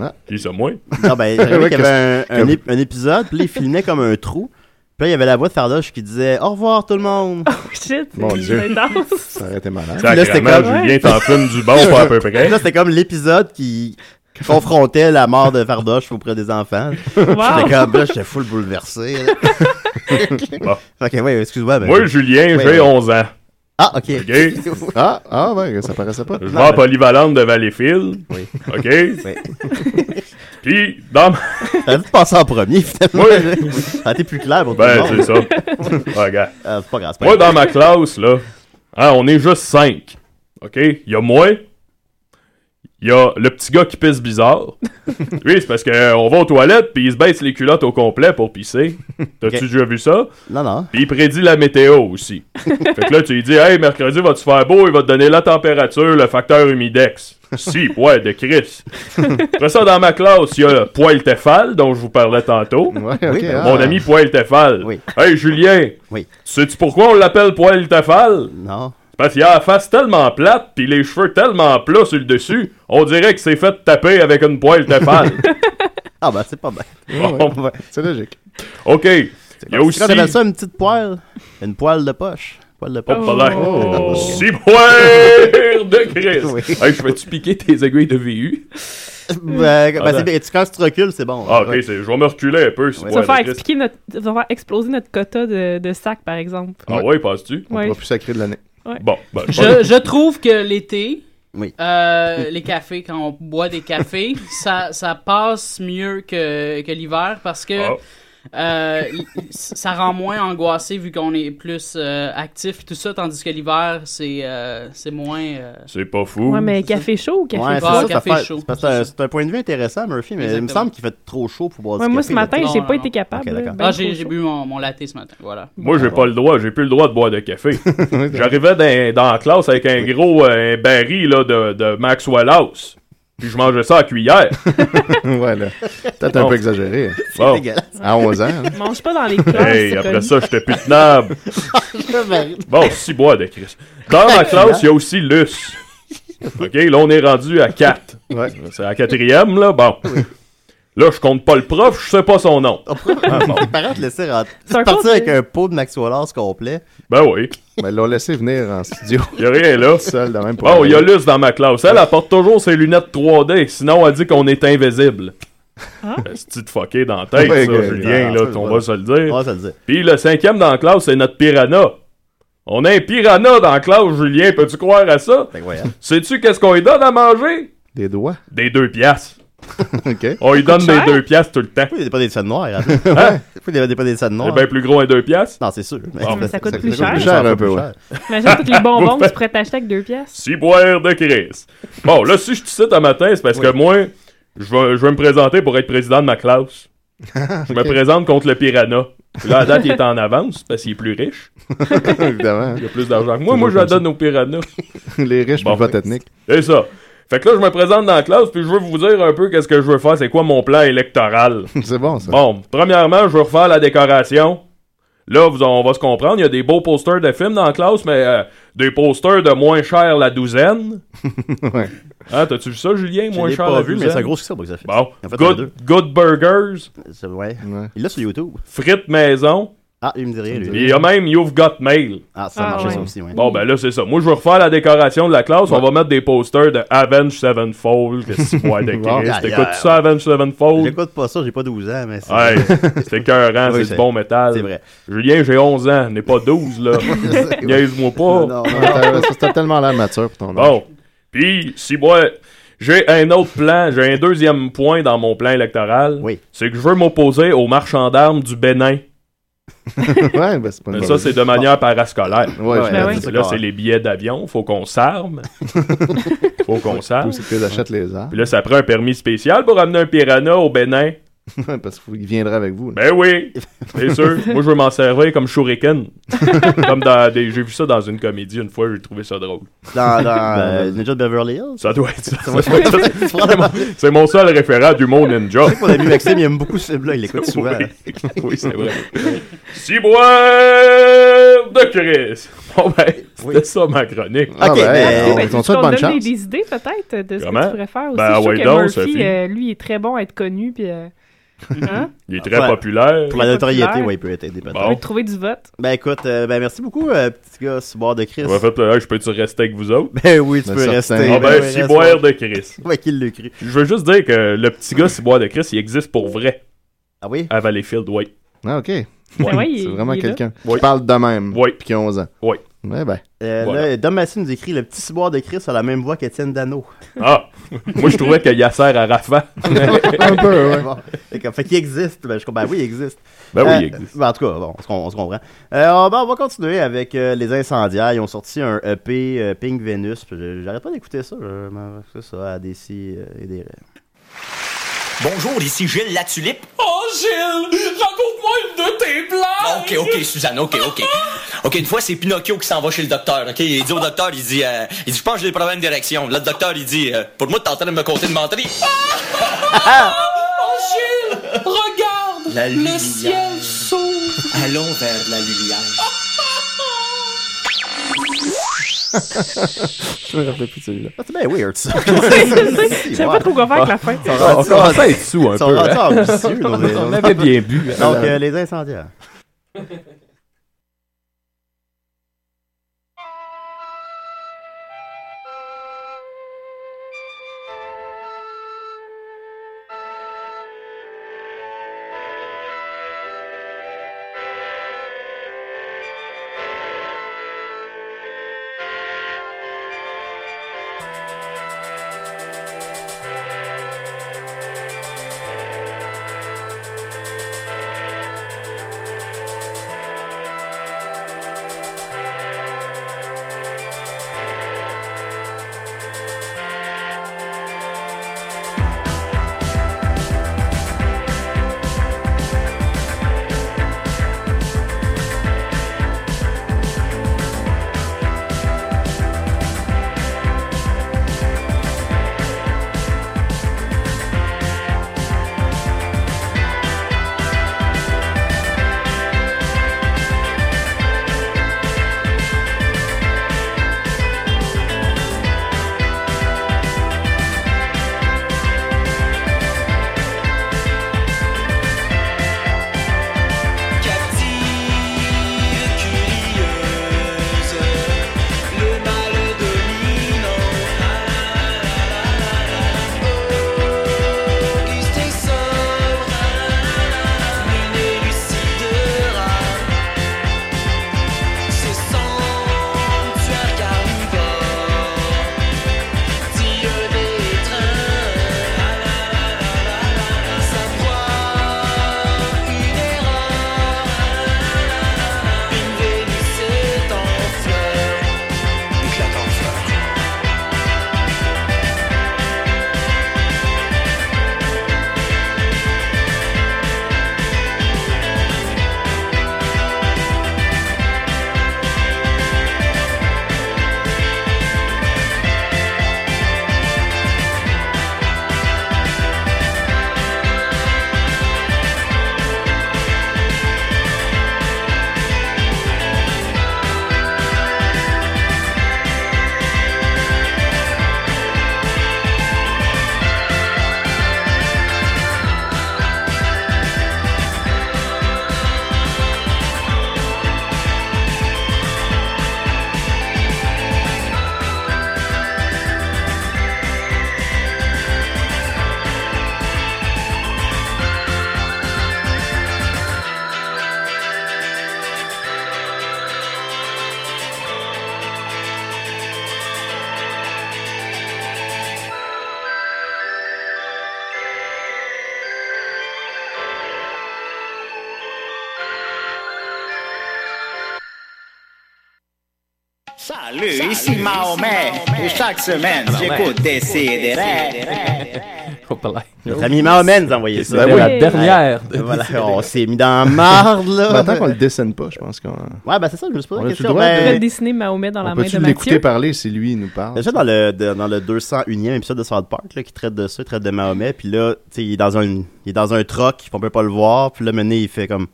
Ah, Qui ça, moi? Non, ben, j'ai rêvé qu'il y avait un, un, que- ép- un épisode, puis là, il filmait comme un trou. Puis là, il y avait la voix de Fardoche qui disait Au revoir tout le monde. Oh shit, Mon Dieu. intense. <laughs> ça aurait été malade. là, c'était comme- Julien t'en fume du bon, pas à peu près. Là, c'était comme l'épisode qui confrontait la mort de Fardoche auprès des enfants. Wow. J'étais comme, là, j'étais full bouleversé. là. <laughs> Bon. Fait que, ouais, excuse-moi. ben- Moi, Julien, Ouais, j'ai ouais. 11 ans. Ah, ok. OK? <laughs> Ah, ah ouais, ça paraissait pas. Je vais à Polyvalente de Valleyfield. Oui. OK? <laughs> Oui. <laughs> Puis, dans ma... T'as dû passer en premier, finalement. Oui. Ça a été plus clair pour Ben, c'est ça. Regarde. Ah, c'est pas grave, c'est pas Moi, dans ma classe, là, hein, on est juste 5. OK? Il y a moi. Il y a le petit gars qui pisse bizarre. <laughs> Lui, c'est parce qu'on va aux toilettes, puis il se baisse les culottes au complet pour pisser. <laughs> T'as-tu déjà vu ça? Non, non. Puis il prédit la météo aussi. <laughs> fait que là, tu lui dis, hey, mercredi, va-tu faire beau? Il va te donner la température, le facteur humidex. si, ouais, de Chris. Après ça, dans ma classe, il y a Poil Tefal, dont je vous parlais tantôt. Ouais, ok. Oui, ben, ah. Mon ami Poil Tefal. Oui. Hey, Julien. Oui. Sais-tu pourquoi on l'appelle Poil Tefal? Non. Parce qu'il a la face tellement plate, puis les cheveux tellement plats sur le dessus, on dirait que c'est fait taper avec une poêle Tefal. <laughs> Ah, ben, c'est pas bien. Bon, Ouais. C'est logique. OK. Il y a aussi... Quand t'appelles ça une petite poêle Une poêle de poche. Poêle de poche. Hop là. Oh. <laughs> Six poires de Christ. Oui. Hey, je vais-tu piquer tes aiguilles de VU? <laughs> Ben, ben, bien. Tu- Quand tu te recules, c'est bon. Ah, ok, Ouais. c'est- je vais me reculer un peu. Ouais. Ça va faire de Christ. expliquer notre, ça va faire exploser notre quota de, de sacs, par exemple. Ah ouais, penses-tu? On Ouais. pourra plus sacrer de l'année. Bon, ben, Je, je trouve que l'été, Oui. euh, les cafés, quand on boit des cafés, <laughs> ça, ça passe mieux que, que l'hiver parce que Ah. Euh, ça rend moins angoissé vu qu'on est plus euh, actif et tout ça, tandis que l'hiver, c'est euh, c'est moins... euh, c'est pas fou. Ouais, mais café chaud ou café Ouais, c'est froid, ça, café fait- chaud. c'est un- point de vue intéressant, Murphy, mais il me semble qu'il fait trop chaud pour boire Ouais, du moi, café. ce matin, j'ai pas non. été capable. Ben Ah, j'ai bu mon, mon latte ce matin, voilà. Moi, j'ai pas le droit. J'ai plus le droit de boire de café. <laughs> J'arrivais dans, dans la classe avec un gros euh, un baril là, de, de Maxwell House. Puis je mangeais ça à cuillère. <laughs> ouais, là. Peut-être un peu exagéré. hein. Bon. dégueulasse. À 11 ans. hein. Mange pas dans les classes. Hey, c'est après connu. ça, j'étais plus tenable. <laughs> Bon, six bois de Chris. Dans ma classe, il y a aussi Luce. OK, là, on est rendu à 4. Ouais. C'est la quatrième, là? Bon. Là, je compte pas le prof, je sais pas son nom. Ah, bon. Tes parents te laissaient rentrer. C'est Tu partir cours avec un pot de Maxwell House complet. Ben oui. Ben, ils l'ont laissé venir en studio. <laughs> Y a rien là. Seul, de même pour Bon, il y a. Luce dans ma classe. Elle apporte toujours ses lunettes 3D, sinon elle dit qu'on est invisible. C'est de fucké dans la tête, Ouais, ça, Julien, ah, là, ça, on va se le dire. On va se le dire. Puis le cinquième dans la classe, c'est notre piranha. On a un piranha dans la classe, Julien, peux-tu croire à ça? Voyons. Sais-tu qu'est-ce qu'on lui donne à manger? Des doigts. Des deux piastres. <laughs> OK. On lui donne des cher? deux piastres tout le temps. Pourquoi il n'y a pas des scènes noires? Hein? Pourquoi il n'y a pas des scènes C'est noires? bien plus gros un deux piastres? Non, c'est sûr. Mais ça coûte ça plus coûte cher. plus cher un peu, plus ouais. Imagine tous les bonbons <laughs> que tu pourrais t'acheter avec deux pièces. Six boires de Chris. Bon, là, si je te cite un matin, c'est parce que moi, je vais, je vais me présenter pour être président de ma classe. <laughs> Je me présente contre le piranha. Puis là, à date, il est en avance parce qu'il est plus riche. Évidemment. Il a plus d'argent que moi. Moi, je la ça. donne aux piranhas. Les riches, Bon, bon, vote fait- ethnique. C'est ça. Fait que là, je me présente dans la classe, puis je veux vous dire un peu qu'est-ce que je veux faire, c'est quoi mon plan électoral. <laughs> C'est bon, ça. Bon, premièrement, je veux refaire la décoration. Là, vous, on va se comprendre, il y a des beaux posters de films dans la classe, mais euh, des posters de moins cher la douzaine. <laughs> Ouais. Hein, t'as-tu vu ça, Julien? Je Moins cher pas la vu, mais douzaine? c'est un gros succès box-office. Bon, fait good, good Burgers, C'est- Ouais. Ouais. Il l'a sur YouTube. frites maison, Ah, il me dit rien, lui. il y a même You've Got Mail. Ah, ça a Ah, marché, ouais. ça aussi, ouais. Bon, ben là, c'est ça. Moi, je veux refaire la décoration de la classe. On va mettre des posters de Avenge Sevenfold. Que de y a- T'écoutes ça, Avenge Sevenfold? J'écoute pas ça, j'ai pas 12 ans, mais c'est. Ouais, <laughs> c'est écœurant, Oui, c'est du bon métal. c'est vrai. Julien, j'ai 11 ans, n'est pas 12, là. <laughs> Niaise-moi pas. Non, non, C'était tellement l'air mature pour ton âge. Bon. Puis, si moi, j'ai un autre plan, j'ai un deuxième point dans mon plan électoral. Oui. C'est que je veux m'opposer aux marchands d'armes du Bénin. <laughs> ouais, ben c'est pas une Mais bonne ça, c'est de manière parascolaire. Ouais, Ouais, je ben oui. Là, c'est les billets d'avion. Faut qu'on s'arme. <laughs> Faut qu'on s'arme. Achètent les armes. Puis là, ça prend un permis spécial pour amener un piranha au Bénin. <laughs> Parce qu'il viendra avec vous. là. Ben oui, c'est <laughs> sûr. Moi, je veux m'en servir comme shuriken. <laughs> comme dans des... J'ai vu ça dans une comédie une fois, j'ai trouvé ça drôle. Dans, dans euh, Ninja de Beverly Hills? Ça doit être ça. C'est mon- seul référent d'humour ninja. Mon ami Maxime, il aime beaucoup ce film-là, il l'écoute souvent. Oui, oui c'est vrai. Ciboire de Chris. Bon ben, c'était Oui. ça ma chronique. Ah, Ok, ben, ben, on- Ben, me donner chance. des idées peut-être de ce Comment? que tu pourrais faire aussi. Ben, je suis ouais donc. Murphy, euh, lui, est très bon à être connu. Puis, euh, hein? <laughs> Il est très Ouais. populaire. Pour la notoriété, ouais, il peut être aidé peut-être. Bon. peut trouver du vote. Ben écoute, euh, ben merci beaucoup, euh, petit gars, Ciboire de Chris. M'a fait plaisir. Je peux-tu rester avec vous autres? <laughs> Ben oui, tu Ben, peux certain. rester. Ah ben, reste, Ciboire ouais. de Chris. <laughs> Ouais, qui l'a cru. Je veux juste dire que le petit gars Ciboire de Chris, il existe pour vrai Ah oui? à Valleyfield, oui. Ah, ok. Ben ouais, il- C'est vraiment quelqu'un qui parle de même. Oui. Puis qui a 11 ans. Oui. Ouais, ben. Euh, Voilà. Là, Dom Massy nous écrit Le petit Ciboire de Chris a la même voix qu'Étienne Dano. Ah! Moi, je trouvais qu'il y a Yasser Arafat. <laughs> Un peu, ouais. Bon. Fait que- fait qu'il existe. Ben, je comprends. Ben oui, il existe. Ben oui, Euh, il existe. ben, en tout cas, bon, on on se comprend. Euh, on, ben, on va continuer avec euh, les incendiaires. Ils ont sorti un EP euh, Pink Venus. J'arrête pas d'écouter ça. je- ben, C'est ça, à des si et des Bonjour, ici Gilles La Tulipe. Oh, Gilles, raconte-moi une de tes blagues! Ok, ok, Suzanne, ok, ok. Ok, une fois, c'est Pinocchio qui s'en va chez le docteur, ok? Il dit au docteur, il dit, euh, il dit, je pense que j'ai des problèmes d'érection. Là, le docteur, il dit, euh, pour moi, t'es en train de me compter de menterie. Oh, Gilles, regarde! La le ciel s'ouvre! Allons vers la lumière. <laughs> Je me rappelle plus de celui-là. Ah, c'est bien weird, ça. <laughs> Je sais pas trop quoi faire avec la fin. On commence à être sous un peu. hein. <laughs> On avait bien bu. Donc, euh, les incendiaires. Chaque semaine, j'écoute Décideret. <laughs> Notre ami Mahomet nous a envoyé ça. Ben oui. La dernière. Ouais. Voilà, <laughs> on s'est mis dans la marde, là. Tant qu'on le dessine pas, je pense qu'on. Ouais, ben c'est ça, je me suis posé On la question. le droit Ben, On va dessiner Mahomet dans la On main de l'écouter Mathieu? parler si lui il nous parle? Déjà dans le, dans le 201e épisode de South Park, là, qui traite de ça, il traite de Mahomet, puis là, tu sais, il est dans un, il est dans un truck, on peut pas le voir, puis là, mené, il fait comme,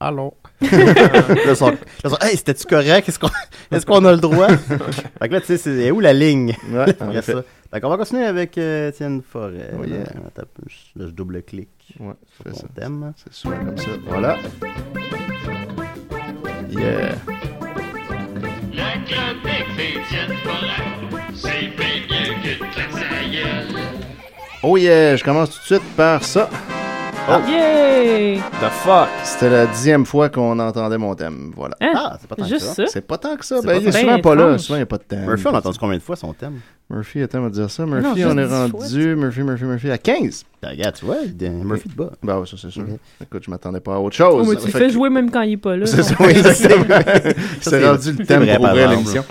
allô? <laughs> là, sont- là, sont, hey, c'était-tu correct? Est-ce qu'on, est-ce qu'on a le droit? <laughs> fait que là, tu sais, c'est où la ligne? Ouais, <laughs> en Il y a effet. ça. Fait qu'on va continuer avec euh, Étienne Forêt. Oh, yeah. Là, je- là, je double-clique. Ouais, sur ça. thème. C'est souvent comme ça. Voilà. Yeah. La chronique d'Étienne Forêt, c'est bien mieux que de gueule. Oh yeah, je commence tout de suite par ça. Oh. Yay! The fuck? C'était la dixième fois qu'on entendait mon thème. Voilà. Hein? Ah, c'est pas tant que Juste ça. ça? C'est pas tant que ça. Ben, il est souvent Ben pas là. Souvent, il n'y a pas de thème. Murphy, on a entendu combien de fois son thème? Murphy, attends, on va dire ça. Murphy, on est rendu. Murphy, Murphy, Murphy, à 15. Regarde, tu vois, Murphy de bas. Ben ouais, ça c'est sûr. Écoute, je m'attendais pas à autre chose. Oh, mais tu fais que- jouer même quand il est pas là. C'est ça, <laughs> oui, exactement. C'est rendu le thème pour l'émission.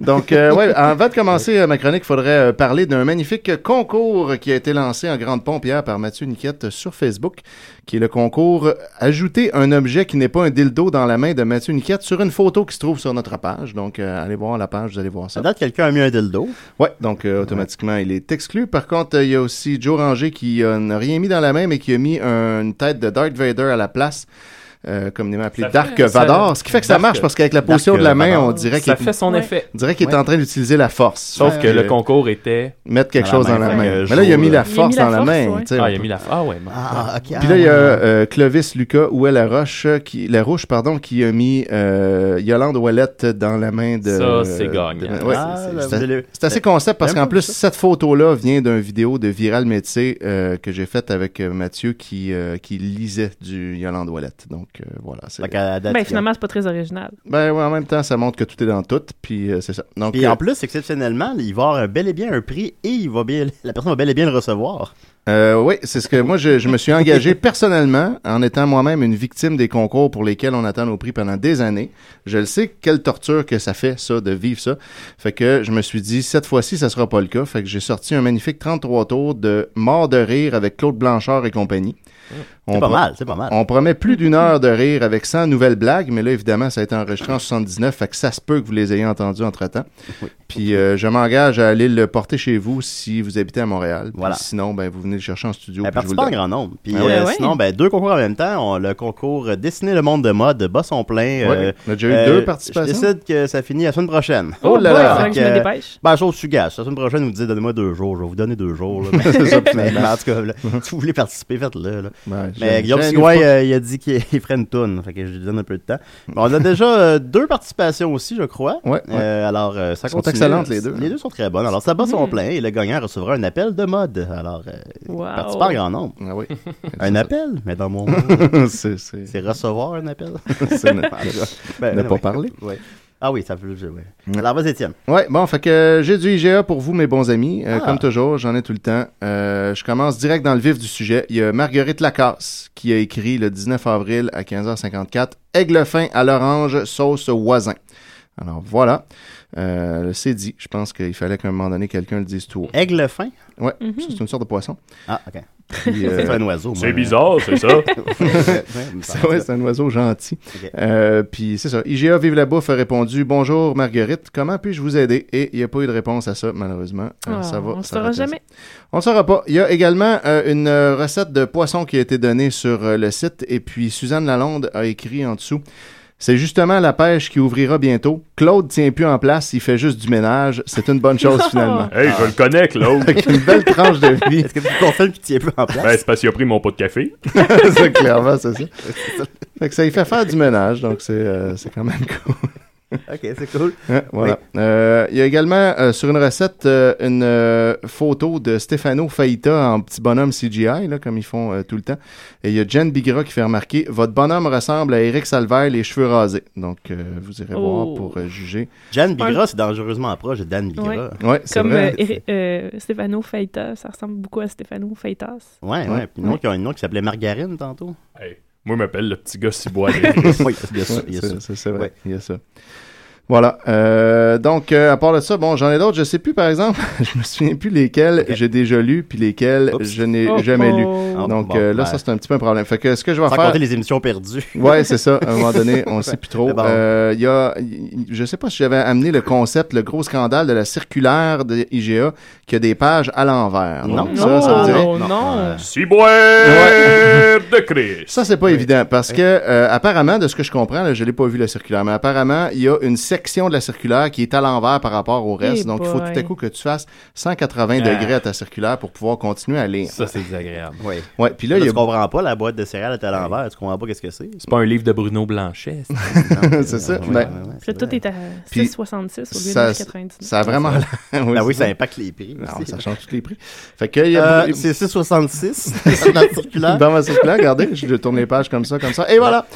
Donc, euh, ouais, avant de commencer euh, ma chronique, il faudrait euh, parler d'un magnifique concours qui a été lancé en grande pompe hier par Mathieu Niquette sur Facebook, qui est le concours Ajouter un objet qui n'est pas un dildo dans la main de Mathieu Niquette sur une photo qui se trouve sur notre page. Donc, euh, allez voir la page, vous allez voir ça. À date, quelqu'un a mis un dildo. Ouais, donc euh, automatiquement, il est exclu. Par contre, il y a aussi Joe Ranger qui n'a rien mis dans la main, mais qui a mis un- une tête de Darth Vader à la place. Euh, communément appelé Dark Vador, ce qui fait que ça Dark- marche parce qu'avec la position Dark de la main, Vador. on dirait qu'il Ça fait son Ouais. effet. on dirait qu'il est en train d'utiliser la force. Sauf que Euh, le concours était. mettre quelque Dans la chose dans la main. que Mais là, il a mis euh, la force dans la main. ouais. tu sais, Ah, il a mis la. Ah, ouais. Ah, ok. Puis là, il y a euh, Clovis Lucas ou La Roche qui, La Rouche, pardon, qui a mis euh, Yolande Ouellette dans la main de. Ça, c'est euh, gagnant. Ah, c'est- là, c'est- assez concept parce qu'en plus, cette photo-là vient d'une vidéo de Viral Métier euh, que j'ai faite avec euh, Mathieu qui, euh, qui lisait du Yolande Ouellette. Donc euh, voilà. date, Ben, finalement, c'est pas très original. Ben ouais, en même temps, ça montre que tout est dans tout, puis euh, c'est ça. Donc, Puis euh, en plus, exceptionnellement, il va avoir bel et bien un prix et il va bien, <laughs> la personne va bel et bien le recevoir. Euh, oui, c'est ce que moi je, je me suis engagé <laughs> personnellement en étant moi-même une victime des concours pour lesquels on attend nos prix pendant des années. Je le sais quelle torture que ça fait ça de vivre ça. Fait que je me suis dit cette fois-ci ça sera pas le cas. Fait que j'ai sorti un magnifique 33 tours de Mort de rire avec Claude Blanchard et compagnie. C'est On pas mal, c'est pas mal. On promet plus d'une heure de rire avec 100 nouvelles blagues, mais là, évidemment, ça a été enregistré en 79, fait que ça se peut que vous les ayez entendues entre-temps. Puis euh, je m'engage à aller le porter chez vous si vous habitez à Montréal. Voilà. sinon, ben, vous venez le chercher en studio. Elle puis je vous participe le en grand nombre. Puis Ah ouais. euh, Ouais. sinon, ben, deux concours en même temps. On- le concours Dessiner le monde de mode, Bosson plein. Ouais, euh, on a déjà eu euh, deux participations. Je décide que ça finit la semaine prochaine. Oh là boy, là! faudrait que je me Fait dépêche. Ben, chose. La semaine prochaine, vous dites, donnez-moi deux jours. Je vais vous donner deux jours. là. <laughs> C'est ça, mais, en tout cas, là, <laughs> si vous voulez participer, faites-le. là. Mais Guillaume Sigouin, euh, il a dit qu'il <laughs> il ferait une toune. Fait que je lui donne un peu de temps. Bon, on a déjà euh, deux participations aussi, je crois. Ouais, ouais. Euh, alors, euh, ça continue. Excellentes, les deux. Les deux sont très bonnes. Alors, ça bat son plein et le gagnant recevra un appel de mode. Alors, euh, Wow. participe en grand nombre. Ah oui. <laughs> Un appel, mais dans mon <laughs> monde, c'est, c'est, c'est recevoir un appel. <laughs> c'est ne, Ben, ne ouais. pas parler. Ouais. Ah oui, ça peut le ouais. Alors, vas-y, Étienne. Ouais, bon, fait que euh, j'ai du IGA pour vous, mes bons amis. Euh, Ah. Comme toujours, j'en ai tout le temps. Euh, je commence direct dans le vif du sujet. Il y a Marguerite Lacasse qui a écrit le 19 avril à 15h54 Aigle fin à l'orange, sauce voisin. Alors voilà, euh, c'est dit. Je pense qu'il fallait qu'à un moment donné, quelqu'un le dise tout haut. Aigle fin? Ouais, Mhm. c'est une sorte de poisson. Ah, ok. <laughs> Euh, C'est un oiseau. C'est bizarre, c'est ça. <laughs> <laughs> C'est ouais, un oiseau gentil. Euh, puis c'est ça. IGA Vive la Bouffe a répondu Bonjour Marguerite, comment puis-je vous aider? Et il n'y a pas eu de réponse à ça, malheureusement. Oh, ça va. on ne saura jamais. On ne saura pas. Il y a également euh, une recette de poisson qui a été donnée sur euh, le site. Et puis Suzanne Lalonde a écrit en dessous C'est justement la pêche qui ouvrira bientôt. Claude tient plus en place, il fait juste du ménage. C'est une bonne chose <laughs> finalement. Hey, je le connais, Claude. Avec une belle tranche de vie. Est-ce que tu confirmes qu'il tient plus en place? Ben, c'est parce qu'il a pris mon pot de café. <laughs> c'est clairement, c'est ça. Fait que ça lui fait faire du ménage, donc c'est euh, c'est quand même cool. <laughs> Ok, c'est cool. Ouais, voilà. Euh, il y a également euh, sur une recette euh, une euh, photo de Stefano Faita en petit bonhomme CGI, là, comme ils font euh, tout le temps. Et il y a Jen Bigra qui fait remarquer Votre bonhomme ressemble à Eric Salvaire, les cheveux rasés. Donc, euh, vous irez Oh. voir pour euh, juger. Jan Bigra, c'est dangereusement proche de Dan Bigra. Ouais. Ouais, Ouais, c'est Comme vrai. euh, euh, Stefano Feita, ça ressemble beaucoup à Stefano Feitas. ouais. Ouais. Puis une autre qui a une autre qui s'appelait Margarine tantôt. Hey, moi, je m'appelle le petit gars ciboire. <laughs> oui, il y a ça. il y a ça. Ouais. Voilà. Euh, donc, euh, à part de ça, bon, j'en ai d'autres. Je sais plus, par exemple, <laughs> je me souviens plus lesquels j'ai déjà lu, puis lesquels je n'ai Oh, jamais lu. oh. Donc Bon, euh, là, ben. ça, c'est un petit peu un problème. Fait que ce que je vais Sans faire... compter les émissions perdues. <laughs> Ouais, c'est ça. À un moment donné, on <laughs> sait plus trop. Bon. Euh, Il y a, y- je sais pas si j'avais amené le concept, le gros scandale de la circulaire de IGA qui a des pages à l'envers. Non. Donc, ça, ça vous dirait? Oh non! Ciboire de Chris. Ça, c'est pas évident parce que, euh, apparemment, de ce que je comprends, là, je l'ai pas vu la circulaire, mais apparemment, il y a une section de la circulaire qui est à l'envers par rapport au reste. Eh donc, il faut tout à coup que tu fasses 180 Ah. degrés à ta circulaire pour pouvoir continuer à lire. Ça, c'est désagréable. Oui. Ouais, puis là, il y a tu comprends pas, la boîte de céréales est à l'envers. Tu comprends pas qu'est-ce que c'est. C'est pas un livre de Bruno Blanchet. <laughs> c'est ça. Ben, Puis là, tout est à Puis 6,66 au lieu ça, de 9,99. ça a vraiment. <laughs> Ben oui, ça impacte les prix. Non, aussi. ça change tous les prix. Fait que, il y a Euh, c'est 6,66 <laughs> dans la circulaire. Dans ma circulaire, regardez, je tourne les pages comme ça, comme ça. Et voilà.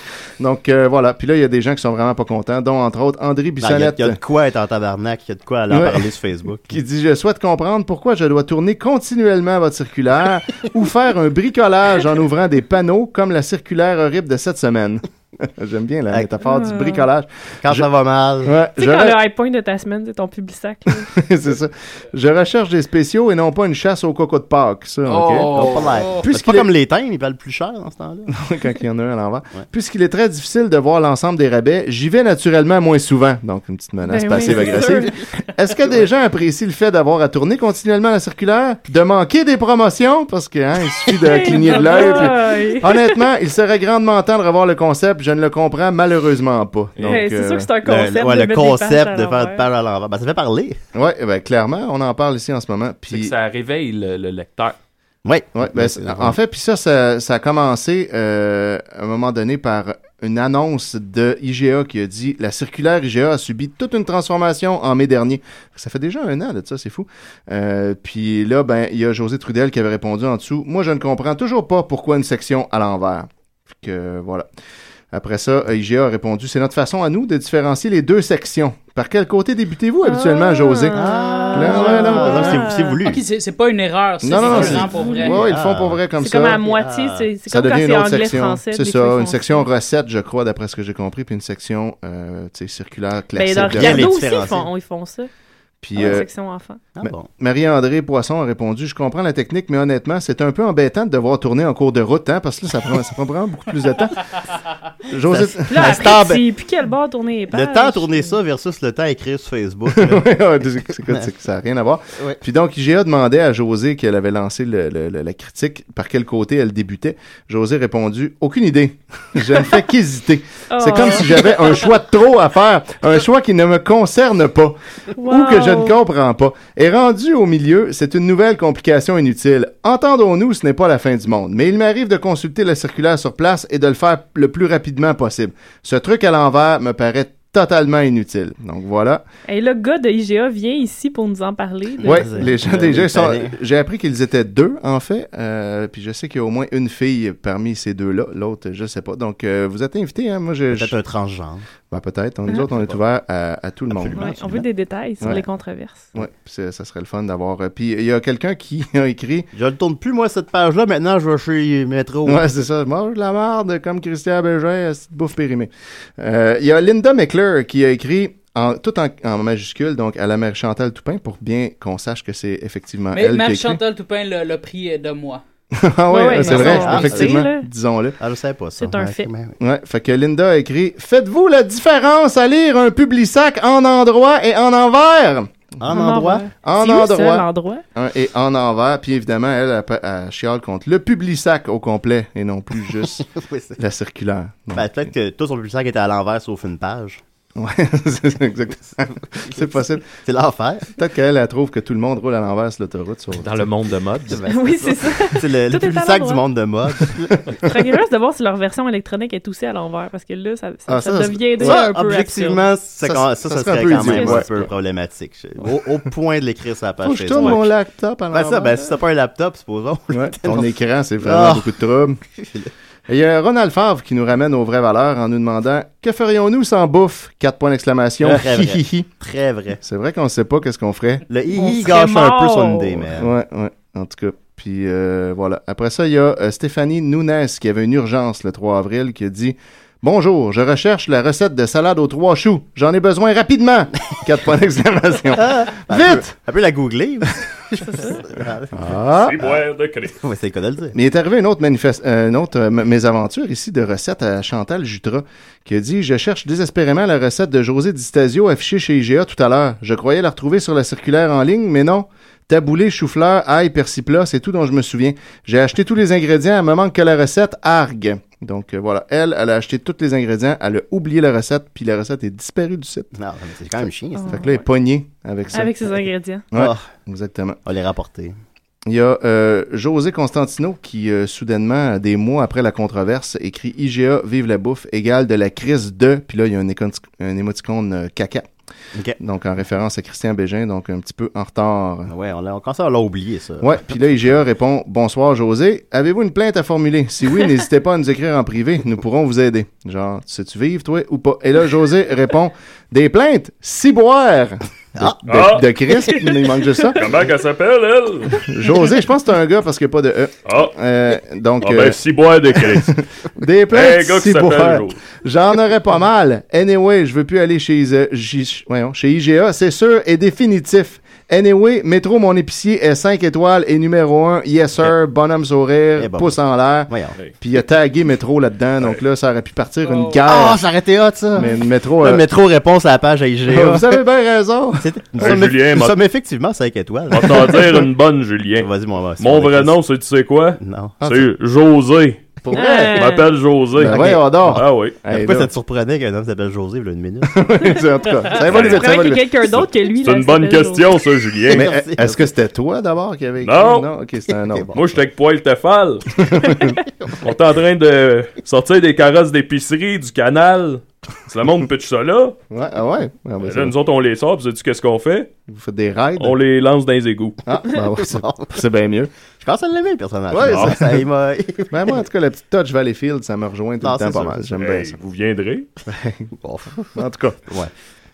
Donc, euh, voilà. Puis là, il y a des gens qui sont vraiment pas contents, dont, entre autres, André Ben, Il y, a- y de quoi être en tabarnak, il y a de quoi aller en Ouais. parler sur Facebook. qui dit Je souhaite comprendre pourquoi je dois tourner continuellement votre circulaire <laughs> ou faire un bricolage en ouvrant des panneaux comme la circulaire horrible de cette semaine. <laughs> J'aime bien la métaphore du Ah. bricolage. Quand Je- ça va mal. Ouais, Tu sais, je quand re- le high point de ta semaine, c'est ton public sac. là. <laughs> c'est ça. Je recherche des spéciaux et non pas une chasse au coco de Pâques. Ça, ok? Oh, pas l'air. Puisqu'il C'est pas est- comme les thèmes, ils valent plus cher dans ce temps-là. <laughs> quand il y en a un à l'envers. Puisqu'il est très difficile de voir l'ensemble des rabais, j'y vais naturellement moins souvent. Donc, une petite menace Ben passive-agressive. Est-ce que des gens apprécient le fait d'avoir à tourner continuellement la circulaire, de manquer des promotions, parce que hein, il suffit de cligner de l'œil. puis-. Honnêtement, il serait grandement temps de revoir le concept. Je ne le comprends malheureusement pas. Donc, Hey, c'est sûr que c'est un Le- concept ouais, de le concept de faire de page à l'envers. Ben, ça fait parler. Ouais, ben, clairement, on en parle ici en ce moment. Puis, ça réveille le, le lecteur. Oui. Ouais, ben, en fait, puis ça, ça, ça a commencé euh, à un moment donné par une annonce de IGA qui a dit la circulaire IGA a subi toute une transformation en mai dernier. Ça fait déjà un an de ça, c'est fou. Euh, puis là, ben, il y a José Trudel qui avait répondu en dessous. Moi, je ne comprends toujours pas pourquoi une section à l'envers. Que voilà. Après ça, IGA a répondu c'est notre façon à nous de différencier les deux sections. Par quel côté débutez-vous habituellement, José? Ah. Là, là, ouais. c'est- c'est voulu. Ok, c'est c'est pas une erreur, Non, non, c'est c'est pour vrai. Ouais, ils le font pour vrai comme C'est ça. comme à moitié, c'est c'est Ça comme quand devient c'est une autre anglais section. français. C'est ça, une section recette, je crois, d'après ce que j'ai compris, puis une section euh, tu sais, circulaire Ben, classique. dans de- Ricardo aussi, ils font, ils font ça. Puis, la euh, section. Ah bon. Marie-André Poisson a répondu Je comprends la technique, mais honnêtement, c'est un peu embêtant de devoir tourner en cours de route, hein, parce que là, ça prend, ça prend vraiment beaucoup plus de temps. <laughs> José. Puis Là, après, c'est en- c'est puis quel bord tourner les pages? Le temps à tourner ça versus le temps à écrire sur Facebook. <laughs> c'est- ça n'a rien à voir. Ouais. Puis donc, IGA demandait à José qu'elle avait lancé le- le- le- la critique, par quel côté elle débutait. José a répondu Aucune idée. Je ne fais <laughs> qu'hésiter. C'est Oh. comme si j'avais un choix de trop à faire, un choix qui ne me concerne pas ou que je ne comprends pas. Et rendu au milieu, c'est une nouvelle complication inutile. Entendons-nous, ce n'est pas la fin du monde, mais il m'arrive de consulter la circulaire sur place et de le faire le plus rapidement possible. Ce truc à l'envers me paraît totalement inutile. Donc voilà. Et le gars de IGA vient ici pour nous en parler. de- Ouais, les gens Euh, déjà sont. fallait. J'ai appris qu'ils étaient deux en fait, euh, puis je sais qu'il y a au moins une fille parmi ces deux-là. L'autre, je sais pas. Donc euh, vous êtes invités. Hein? Moi, je. Peut-être je- un transgenre. Ben, peut-être. On- Nous Ah. autres, on est ouvert à, à tout le monde. Ouais, on veut des détails sur Ouais. les controverses. Ouais, c'est- ça serait le fun d'avoir. euh, Puis il y a quelqu'un qui <laughs> a écrit. Je le tourne plus, moi, cette page-là. Maintenant, je vais chez Métro. Ouais, c'est ça. Mange de la marde comme Christian Bégin, cette bouffe périmée. Euh, Il y a Linda McClure qui a écrit. En, tout en, en majuscule, donc à la mère Chantal Toupin, pour bien qu'on sache que c'est effectivement Mais elle qui Mère écrit. Chantal Toupin l'a pris de moi. <laughs> ah ouais, Ouais, ouais, c'est vrai, ça, effectivement, là. disons-le. Ah, je savais pas ça. C'est un Ouais, fait. Ouais, fait que Linda a écrit Faites-vous la différence à lire un Publisac en endroit et en envers En endroit? En C'est où ça, endroit. l'endroit? Hein, et en envers. Puis évidemment, elle, elle, elle chiale contre le Publisac au complet et non plus juste <laughs> Oui, la circulaire. Ben, peut-être que tout son publicitaire était à l'envers sauf une page. Ouais, <laughs> c'est exactement. C'est possible. C'est l'enfer. Peut-être qu'elle, elle trouve que tout le monde roule à l'envers sur l'autoroute. sur- Dans le monde de mode. Ben, Oui, c'est ça. C'est le, le l'endroit. du monde de mode. Je serais curieuse de voir si leur version électronique est aussi à l'envers, parce que là, ça, ça, Ah, ça ça, deviendrait Ça, un peu objectivement, ça, Ça, ça, ça ça, serait quand même un peu problématique. Au, au point de l'écrire sur la page Faut je tourne mon laptop à Ben l'envers. ça, ben si t'as pas un laptop, supposons. Ouais, <laughs> ton écran, c'est vraiment Ah. beaucoup de troubles. <laughs> Et il y a Ronald Favre qui nous ramène aux vraies valeurs en nous demandant Que ferions-nous sans bouffe? Quatre points d'exclamation. Très vrai. Hi, hi, hi. Très vrai. C'est vrai qu'on ne sait pas qu'est-ce qu'on ferait. Le serait gâche un peu son idée, mais. Ouais, ouais, en tout cas. Puis euh, voilà. Après ça, il y a euh, Stéphanie Nunes qui avait une urgence le 3 avril qui a dit Bonjour, je recherche la recette de salade aux trois choux. J'en ai besoin rapidement. Quatre points d'exclamation. <laughs> Vite! Elle peut la googler. Ah. C'est boire de Chris. <laughs> Ouais, c'est le cas de le dire. Mais il est arrivé une autre, manifeste, euh, une autre euh, mésaventure ici de recette à Chantal Jutra qui a dit Je cherche désespérément la recette de José Di Stasio affichée chez IGA tout à l'heure. Je croyais la retrouver sur la circulaire en ligne, mais non. Taboulé, chou-fleur, ail, persil plat, c'est tout dont je me souviens. J'ai acheté tous les ingrédients, il me manque que la recette argue. Donc euh, voilà, elle, elle a acheté tous les ingrédients, elle a oublié la recette, puis la recette est disparue du site. Non, mais c'est quand même chiant. ça. Fait que là, elle est pognée avec ça. Avec ses ingrédients. Ouais, Ah. exactement. On les rapporter. Il y a euh, José Constantino qui, euh, soudainement, des mois après la controverse, écrit IGA Vive la bouffe égale de la crise de. Puis là, il y a un, écon- un émoticône euh, caca. OK. Donc, en référence à Christian Bégin, donc un petit peu en retard. Ouais, on, l'a- on commence à l'a oublié, ça. Ouais, puis là, IGA répond Bonsoir José, avez-vous une plainte à formuler? Si oui, n'hésitez pas à nous écrire en privé, nous pourrons vous aider. Genre, sais-tu vivre, toi, ou pas? Et là, José répond Des plaintes Ciboire Ah. de, Ah. de Christ, il manque juste ça. <laughs> Comment qu'elle s'appelle, elle? José, je pense que c'est un gars parce qu'il n'y a pas de E. Ah. Euh, donc, Ah euh, ben, si boire de Chris. <laughs> des plaintes gars José. J'en aurais pas mal. Anyway, je veux plus aller chez, euh, voyons, chez IGA, c'est sûr et définitif. Anyway, Métro Mon Épicier est 5 étoiles et numéro 1, yes sir, bonhomme sourire, Eh pouce en l'air. Puis il a tagué Métro là-dedans, donc là, ça aurait pu partir une guerre. Ah, ça aurait été hot, ça. Mais le Métro... Euh, métro réponse à la page IGA. <laughs> Vous avez bien raison. <laughs> Nous Hey, sommes, Julien, nous sommes effectivement 5 étoiles. On va t'en dire une bonne, Julien. Vas-y, mon Mon vrai nom, c'est tu sais quoi? Non. C'est José. Pour vrai? Je m'appelle José. Ben voyons donc. Ah oui. Hey, Pourquoi là. ça te surprenait qu'un homme s'appelle José, il y a une minute? <laughs> C'est- en tout cas, ça évolue vite, ça vite. quelqu'un d'autre que lui. C'est une bonne question, ça, Julien. Mais est-ce que c'était toi d'abord qui avait? Non. Non, ok, c'était un autre. <laughs> Moi, j'étais avec Poil Tefal. <laughs> On est en train de sortir des carrosses d'épicerie du canal. <laughs> C'est le monde pitch ça là. Ouais, ah ouais. Ah, ben, là, nous autres, on les sort. Puis, sais-tu qu'est-ce qu'on fait? Vous faites des raids? On les lance dans les égouts. Ah, ben ouais, <laughs> c'est, bien mieux. Je commence à l'aimer, le personnage. Ouais, Ah, ça, il m'a- <laughs> Ben moi, en tout cas, la petite touch Valleyfield, ça me rejoint tout Non, le temps c'est pas mal. J'aime Hey, bien ça. Vous viendrez? Bon. En tout cas. Ouais.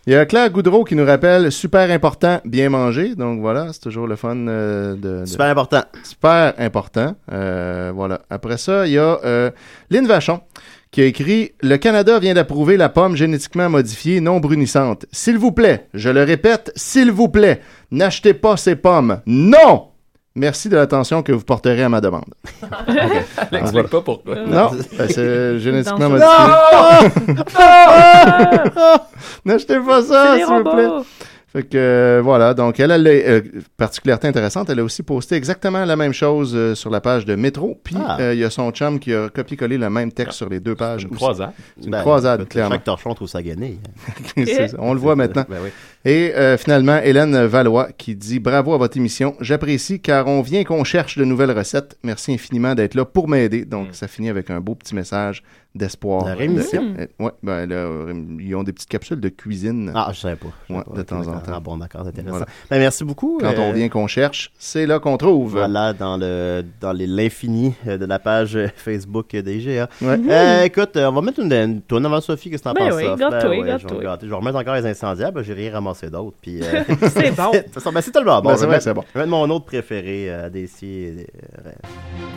Il y a Claire Goudreau qui nous rappelle super important, bien manger. Donc voilà, c'est toujours le fun euh, de, de- Super important. super important. Euh, voilà. Après ça, il y a euh, Lynn Vachon qui a écrit Le Canada vient d'approuver la pomme génétiquement modifiée non brunissante. S'il vous plaît, je le répète, s'il vous plaît, n'achetez pas ces pommes. Non! Merci de l'attention que vous porterez à ma demande. <laughs> Explique pas pourquoi. Non, ben, c'est <laughs> génétiquement modifié. Ah! <laughs> N'achetez pas ça, s'il vous plaît. Fait que euh, voilà, donc elle a euh, particularité intéressante, elle a aussi posté exactement la même chose euh, sur la page de Métro, puis euh, Ah. il y a son chum qui a copié-collé le même texte sur les deux pages. Une croisade. C'est une Ben, croisade, clairement. Chaque torchon trouve. <laughs> <laughs> C'est ça, On le voit maintenant. Ben oui. Et euh, finalement, Hélène Valois qui dit bravo à votre émission. J'apprécie car on vient qu'on cherche de nouvelles recettes. Merci infiniment d'être là pour m'aider. Donc, ça finit avec un beau petit message d'espoir. La rémission. De- euh, ouais, ben, là, euh, ils ont des petites capsules de cuisine. Ah, je savais pas. Je savais Ouais, pas. de temps en temps. Ah bon, d'accord, c'est intéressant. Voilà. Ben, merci beaucoup. Quand on euh, vient qu'on cherche, c'est là qu'on trouve. Voilà, dans le dans l'infini euh, de la page euh, Facebook d'IGA. Ouais. Euh, écoute, euh, on va mettre une, une tourne avant Sophie, qu'est-ce que t'en Ben penses? oui, gâte-toi, ouais, vais gâte-toi. Je vais remettre encore les incendiaires, ben, j'ai rien ramassé d'autres. Puis, euh, <laughs> C'est bon. <laughs> c'est ben, tellement bon. Ben, c'est vrai c'est bon. Je vais mettre mon autre préféré, euh, des euh,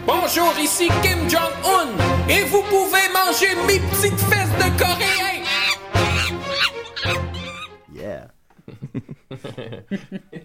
Bonjour, ici Kim Jong-un et vous pouvez manger mes petites fesses de coréen. Yeah. <laughs>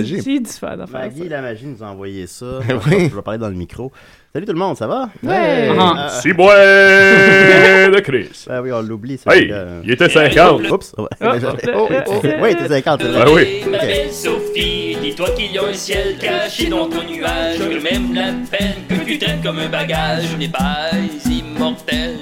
magie. J'ai du fun à faire Maggie la magie nous a envoyé ça. <laughs> Oui. Je vais parler dans le micro. Salut tout le monde, ça va? Ouais. Ah. Si bois de <laughs> Chris. Ben oui, on l'oublie. ça, Hey, euh, il était 50. Oups. Ouais. Oh, <laughs> Oh, oh. Oui, il était 50. c'est vrai. Ah oui. Je m'appelle Ok. Sophie, dis-toi qu'il y a un ciel caché dans ton nuage, que même la peine que tu traînes comme un bagage, on n'est pas immortel,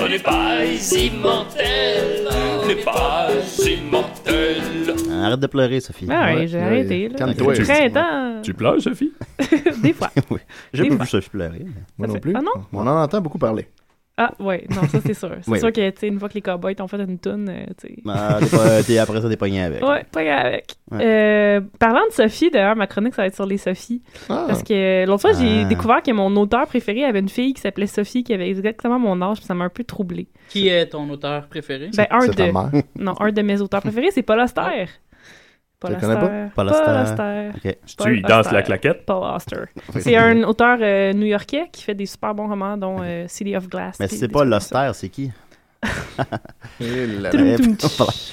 on n'est pas immortel, on n'est pas immortel. Arrête de pleurer, Sophie. Ah ouais, j'ai arrêté. là. Calme-toi. Printemps. Tu pleures, Sophie? <laughs> Des fois. <laughs> oui. J'ai pas vu Sophie pleurer. Moi non plus. Ah non? On en entend beaucoup parler. Ah, ouais, non, ça c'est sûr. <laughs> C'est Oui. sûr que, tu sais, une fois que les cowboys t'ont fait une toune, euh, tu sais. Ah, t'es- après ça, t'es pogné avec. Ouais, pas grave avec. Ouais. Euh, parlant de Sophie, d'ailleurs, ma chronique, ça va être sur les Sophies. Ah. Parce que l'autre fois, j'ai Ah. découvert que mon auteur préféré avait une fille qui s'appelait Sophie, qui avait exactement mon âge, puis ça m'a un peu troublé. Qui est ton auteur préféré? Ben, un ta de. mère. Non, un de mes auteurs préférés, c'est Paul Auster. Paul connais pas? Auster. Paul Paul Auster. Auster. Ok. Paul Tu il danse Auster. la claquette? Paul Auster. <laughs> C'est un auteur euh, new-yorkais qui fait des super bons romans, dont euh, City of Glass. Mais c'est pas l'Oster, c'est qui? <laughs> <laughs>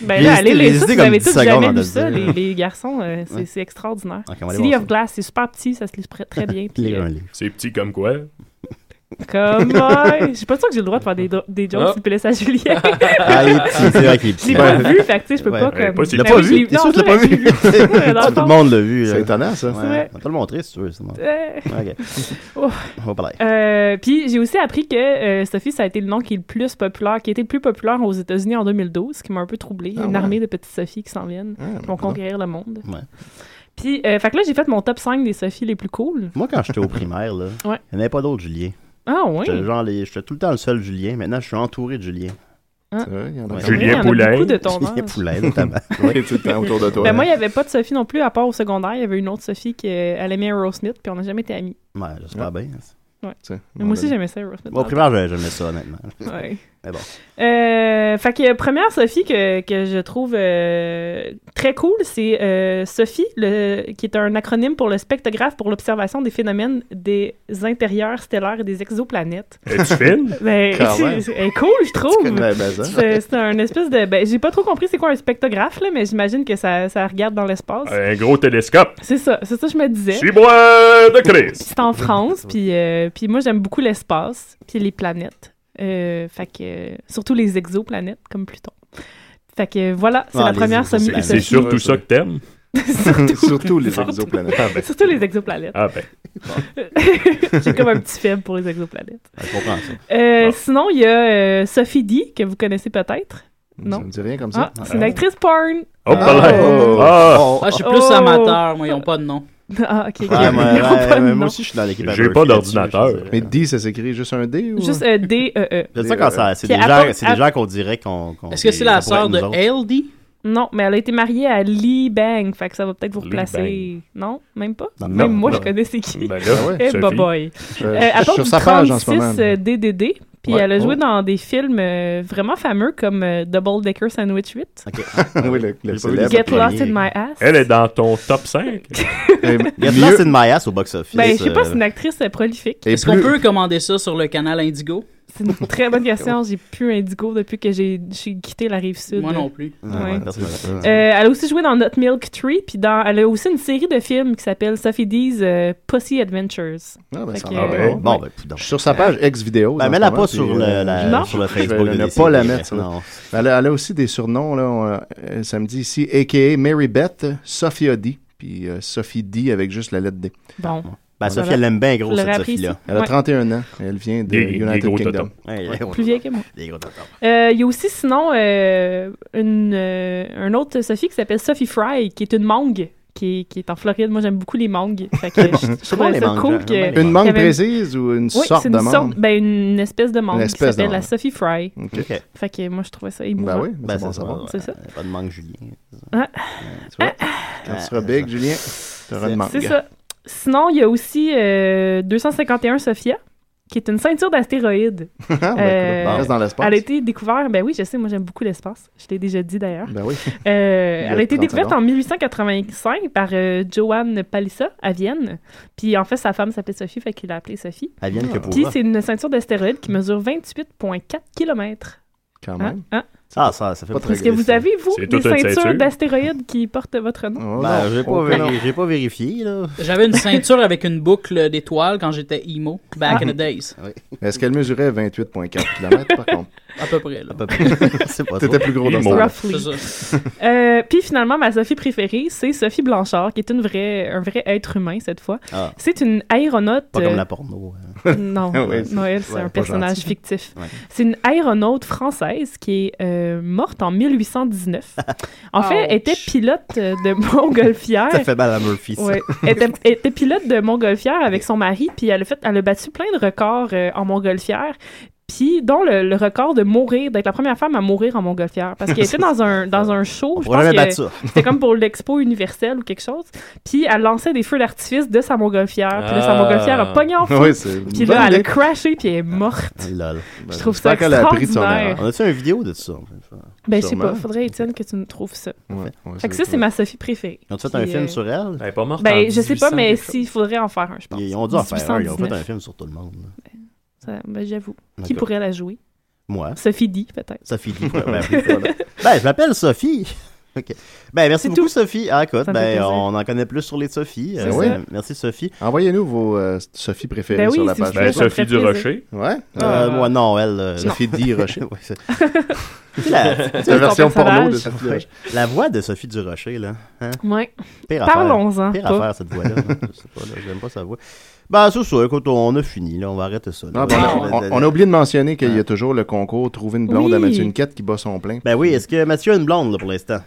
Ben là, allez, les ça, hésité si vous comme avez 10 tous secondes jamais avant de lu ça, le les, garçons, euh, c'est extraordinaire. City of ça. Glass, c'est super petit, ça se lit très, très bien. euh. C'est petit comme quoi? Comme, ouais, je suis pas sûre que j'ai le droit de faire des, des jokes Ah. sur le à Julien. Ah, il est petit, c'est vrai qu'il Je l'ai pas vu, fait que tu sais, je peux Ouais. pas comme. Tu l'as pas vu? T'es sûr que tu l'as c'est pas vu? <laughs> Tout le monde l'a vu. C'est là. étonnant, ça. Ouais. On va te le montrer si tu veux. c'est bon. Euh, Ok. <laughs> Va parler. Euh, puis j'ai aussi appris que euh, Sophie, ça a été le nom qui est le plus populaire, qui a été le plus populaire aux États-Unis en 2012, ce qui m'a un peu troublé. Ah une ouais. armée de petites Sophies qui s'en viennent, Ah, qui vont conquérir le monde. Ouais. Puis, euh, fait que là, j'ai fait mon top 5 des Sophies les plus cool. Moi, quand j'étais au primaire, là, il Ouais. n'y en avait pas d'autres Julien. Ah oui? J'étais genre les- J'étais tout le temps le seul Julien. Maintenant, je suis entouré de Julien. Ah. C'est vrai, il y en a Ouais. pas C'est vrai, il y Julien en a Poulain. beaucoup de ton Julien âge. Poulain, notamment. <laughs> Ouais, tout le temps autour de toi. Ben, moi, il n'y avait pas de Sophie non plus, à part au secondaire. Il y avait une autre Sophie qui euh, elle aimait Aerosmith, puis on n'a jamais été amis. Ouais, j'espère bien. Ouais. Mais moi aussi, j'aimais ça, Aerosmith. Moi, au primaire, j'aimais j'aimais ça, honnêtement. Ouais. Mais bon. Euh, fait que première Sophie que, que je trouve euh, très cool, c'est euh, Sophie, le, qui est un acronyme pour le spectrographe pour l'observation des phénomènes des intérieurs stellaires et des exoplanètes. <laughs> Es-tu fine? Ben, c'est elle est cool, je trouve. C'est c'est un espèce de. Ben, j'ai pas trop compris c'est quoi un spectrographe, là, mais j'imagine que ça, ça regarde dans l'espace. Un gros télescope. C'est ça, c'est ça que je me disais. Si bois de Chris. C'est en France, puis, euh, puis moi j'aime beaucoup l'espace, puis les planètes. Euh, fait que surtout les exoplanètes comme Pluton. Fait que voilà, c'est Ah, la première sommie. C'est surtout ça que t'aimes? Surtout <laughs> les exoplanètes. Ah ben. Surtout les exoplanètes. Ah ben. <laughs> J'ai comme un petit faible pour les exoplanètes. Je comprends ça. Euh, Sinon, il y a euh, Sophie D, que vous connaissez peut-être. Ça Non. me dit rien comme Ah, ça. c'est une actrice porn. Oh. Ah. Ah, je suis plus Oh. amateur, moi, ils n'ont pas de nom. <laughs> Ah, ok, ok. Ouais, <laughs> moi, ouais, nom. moi aussi, je suis dans l'équipe. J'ai pas d'ordinateur. Mais D, ça s'écrit juste un D <laughs> ou? Juste euh, D-E-E. C'est ça quand ça. C'est des, à gens- part- à- qu'on dirait qu'on. Est-ce que c'est la sœur de. LD? Non, mais elle a été mariée à Lee Bang, fait que ça va peut-être vous replacer. Non, même pas? Non, même non, moi, non. je connais c'est qui. Ben là, Ah ouais, Eh, Sophie. bah boy. Euh, Euh, du sa page en ce 36 moment. DDD, puis Ouais. elle a joué Oh. dans des films euh, vraiment fameux comme euh, Double Decker Sandwich 8, Ok. <laughs> oui, le, le célèbre. Get premier. Lost in My Ass. Elle est dans ton top 5? <laughs> Et <laughs> Get Lost in My Ass au box-office. Ben, je sais pas, euh, c'est une actrice euh, prolifique. Est-ce qu'on peut commander ça sur le canal Indigo? C'est une très bonne <laughs> question. J'ai plus Indigo depuis que j'ai quitté la rive sud. Moi non plus. Ouais, Ouais. Euh, elle a aussi joué dans Not Milk Tree, puis dans, elle a aussi une série de films qui s'appelle Sophie D's euh, Pussy Adventures. Ah, ben, Fait ça que, va Ah, ben. Bon, ben, sur sa page ex-vidéo. Ben, mets-la pas sur le, la, Non. sur le euh, Je Facebook. ne pas la mettre. Non. Elle a, elle a aussi des surnoms, là. on- euh, ça me dit ici, a.k.a. Mary Beth, Sophia D. Puis euh, Sophie D avec juste la lettre D. Bon. Ben. Sophie, elle l'aime bien gros, cette Sophie-là. Elle a Ouais. 31 ans. Elle vient de Des- des United gros Kingdom. Ouais, Ouais. Plus vieille que moi. Des gros tontons. Euh, Il y a aussi sinon euh, une, euh, un autre Sophie qui s'appelle Sophie Fry, qui est une mangue. Qui est, qui est en Floride. Moi, j'aime beaucoup les mangues. Fait que <laughs> je, je bon, les ça mangues, cool j'aime que... Une mangue avait- précise ou une Oui, sorte c'est de une mangue? sorte, ben, une espèce de mangue Une qui s'appelle la mangue. Sophie Fry. Ok. Ok. Fait que moi, je trouvais ça émouvant. Ben oui, ben c'est bon ça, savoir. C'est ça. Pas de manque, Julien. Ah, Tu vois, quand tu seras big, Julien, tu auras une mangue. c'est ça. Sinon, il y a aussi euh, 251 Sophia. qui est une ceinture d'astéroïdes. <laughs> Ah, ben, écoute, on reste dans l'espace. Elle a été découverte, ben oui, je sais, moi j'aime beaucoup l'espace. Je l'ai déjà dit d'ailleurs. Ben oui. Euh, elle a été 30 découverte en 1885 par euh, Johann Palisa à Vienne. Puis en fait, sa femme s'appelait Sophie, fait qu'il l'a appelée Sophie. À Vienne que Puis pourra. c'est une ceinture d'astéroïdes qui mesure 28,4 km. Quand même. Ah, ça, ça fait Est-ce que vous avez, vous, des ceintures ceinture. d'astéroïdes qui portent votre nom? Ben, j'ai pas, Oh, véri- non. j'ai pas vérifié, là. J'avais une ceinture avec une boucle d'étoiles quand j'étais emo, back Ah. in the days. Est-ce qu'elle mesurait 28,4 km par contre? À peu près, là. <laughs> C'est pas T'étais plus gros dans ce. <laughs> Euh, puis finalement, ma Sophie préférée, c'est Sophie Blanchard, qui est une vraie, un vrai être humain cette fois. Ah. C'est une aéronaute. Pas comme euh, la porno. hein. <laughs> Non, Ouais, non, elle, c'est ouais, un personnage gentil. fictif. Ouais. C'est une aéronaute française qui est euh, morte en 1819. En fait, elle était pilote de montgolfière. Ça fait mal à Murphy, ça. Ouais. Elle était, elle était pilote de montgolfière avec son mari, puis elle a, fait, elle a battu plein de records euh, en montgolfière. Puis, dont le, le record de mourir, d'être la première femme à mourir en montgolfière. Parce qu'elle était dans un, dans <laughs> un show. Je pense que. C'était comme pour l'expo universelle ou quelque chose. Puis, elle lançait des feux d'artifice de sa montgolfière. Puis là, sa Ah. montgolfière a pogné en feu. Oui, puis là, elle a crashé, puis elle est morte. Lol. Je trouve ça extraordinaire. On a-tu une vidéo de ça? Ben, je sais pas. Faudrait, Étienne, que tu nous trouves ça. Ouais, Fait que ça, c'est ma Sophie préférée. Ils ont fait un film euh, sur elle? Elle est pas morte en Ben, je sais pas, 1800 mais s'il faudrait en faire un, je pense. Ils ont dû en faire un. Ils ont fait 1819. un film sur tout le monde. Ça, ben, j'avoue. Qui pourrait la jouer? Moi. Sophie D, peut-être. Sophie dit. Ben, ben. <laughs> Ben, je m'appelle Sophie. <laughs> OK. Ben, merci beaucoup, Sophie. Ah, écoute, ben, on en connaît plus sur les Sophie. C'est ça. merci, Sophie. Envoyez-nous vos euh, Sophie préférées Ben oui, sur la page. Ben, Sophie ferait Durocher. Ouais. Euh, moi, non, elle. euh, Sophie D. Rocher. <laughs> Ouais, c'est- la, version porno de. Sophie Ouais. Durocher. La voix de Sophie Durocher, là. Hein? Ouais. Pire Parlons-en. Pire pas. affaire, cette voix-là. Je sais pas, là, j'aime pas sa voix. Ben, c'est ça. Écoute, on a fini, là. On va arrêter ça. là. Ah, ben, on, on- on a oublié de mentionner qu'il y a toujours le concours Trouver une blonde Oui. à Mathieu Niquette qui bat son plein. Ben oui, est-ce que Mathieu a une blonde, là, pour l'instant?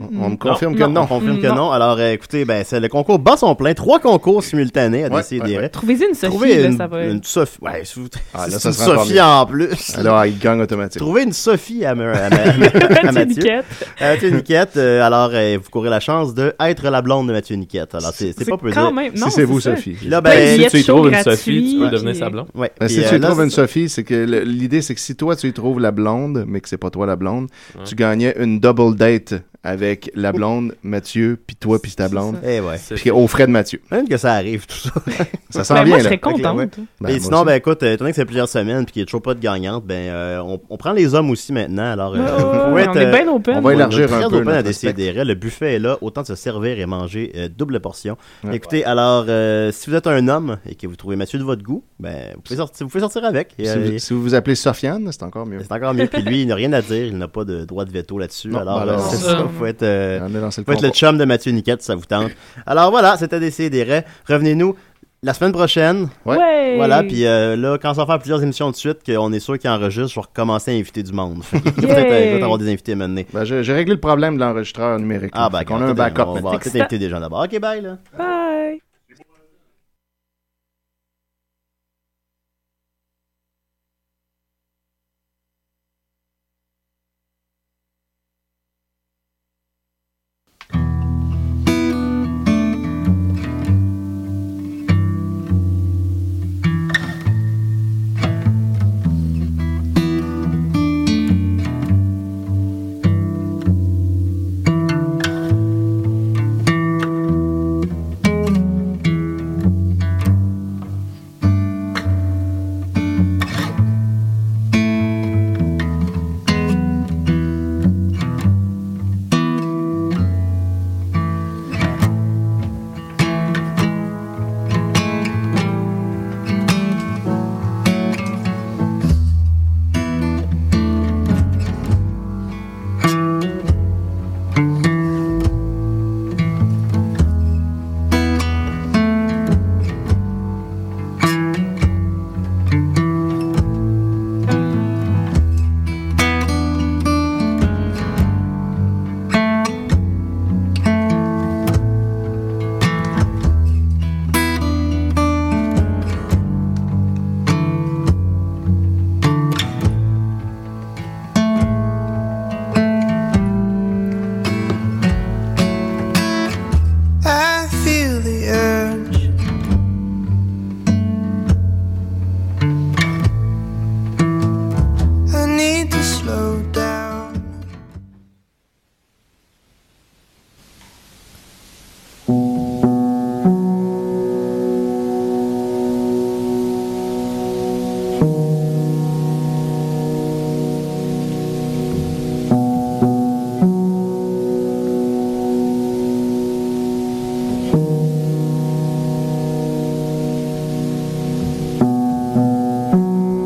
On me confirme que non. On confirme que Non. Alors, euh, écoutez, ben, c'est le concours bat son plein. Trois concours simultanés à Ouais, décider. ouais, ouais. Trouvez-y une Sophie, Trouvez là, une, ça va. une Sophie. Ouais, si vous- Ah, là, <laughs> c'est ça une sera encore Sophie en plus. Alors, il gagne automatiquement. Trouvez une Sophie à, Ma- <laughs> à Mathieu Mathieu. Niquette. À Mathieu Niquette. euh, alors, euh, vous courez la chance de être la blonde de Mathieu Niquette. Alors, c'est pas peu quand dire. même- non, Si c'est vous, ça. Sophie. Là, ben, billets tu y trouves une Sophie, tu peux devenir sa blonde. ouais. Ben, si euh, tu y trouves une Sophie, c'est que l'idée, c'est que si toi, tu y trouves la blonde, mais que c'est pas toi la blonde, tu gagnais une double date avec la blonde, Mathieu, puis toi, puis ta blonde. Eh ouais. Puis aux frais de Mathieu. Même que ça arrive, tout ça. <laughs> Ça sent Ben, bien, moi, je serais contente. Ok, ouais. Ben, Et moi sinon, aussi. ben écoute, euh, étant donné que c'est plusieurs semaines puis qu'il n'y a toujours pas de gagnante, ben euh, on, on prend les hommes aussi maintenant. Alors, euh, on être, est bien open. on va élargir très un peu open à décider. Le buffet est là, autant de se servir et manger euh, double portion. Ouais. Écoutez, alors, euh, si vous êtes un homme et que vous trouvez Mathieu de votre goût, ben vous pouvez sortir, vous pouvez sortir avec. Et, Si vous, si vous vous appelez Sofiane, c'est encore mieux. c'est encore mieux. Puis lui, il n'a rien à dire. Il n'a pas de droit de veto là-dessus. Alors, alors, c'est c'est ça. Faut être, euh, On est dans le faut être le chum de Mathieu Niquette, si ça vous tente. Alors voilà, c'était Décideret. Revenez-nous la semaine prochaine. Ouais. Ouais. Voilà, puis euh, là, quand ça va faire plusieurs émissions de suite, qu'on est sûr qu'ils enregistrent, je vais recommencer à inviter du monde. Peut-être avoir des invités maintenant. Ben, j'ai réglé le problème de l'enregistreur numérique. Ah, ben, on a un backup On va peut-être inviter des gens d'abord. Ok, bye, là. Bye.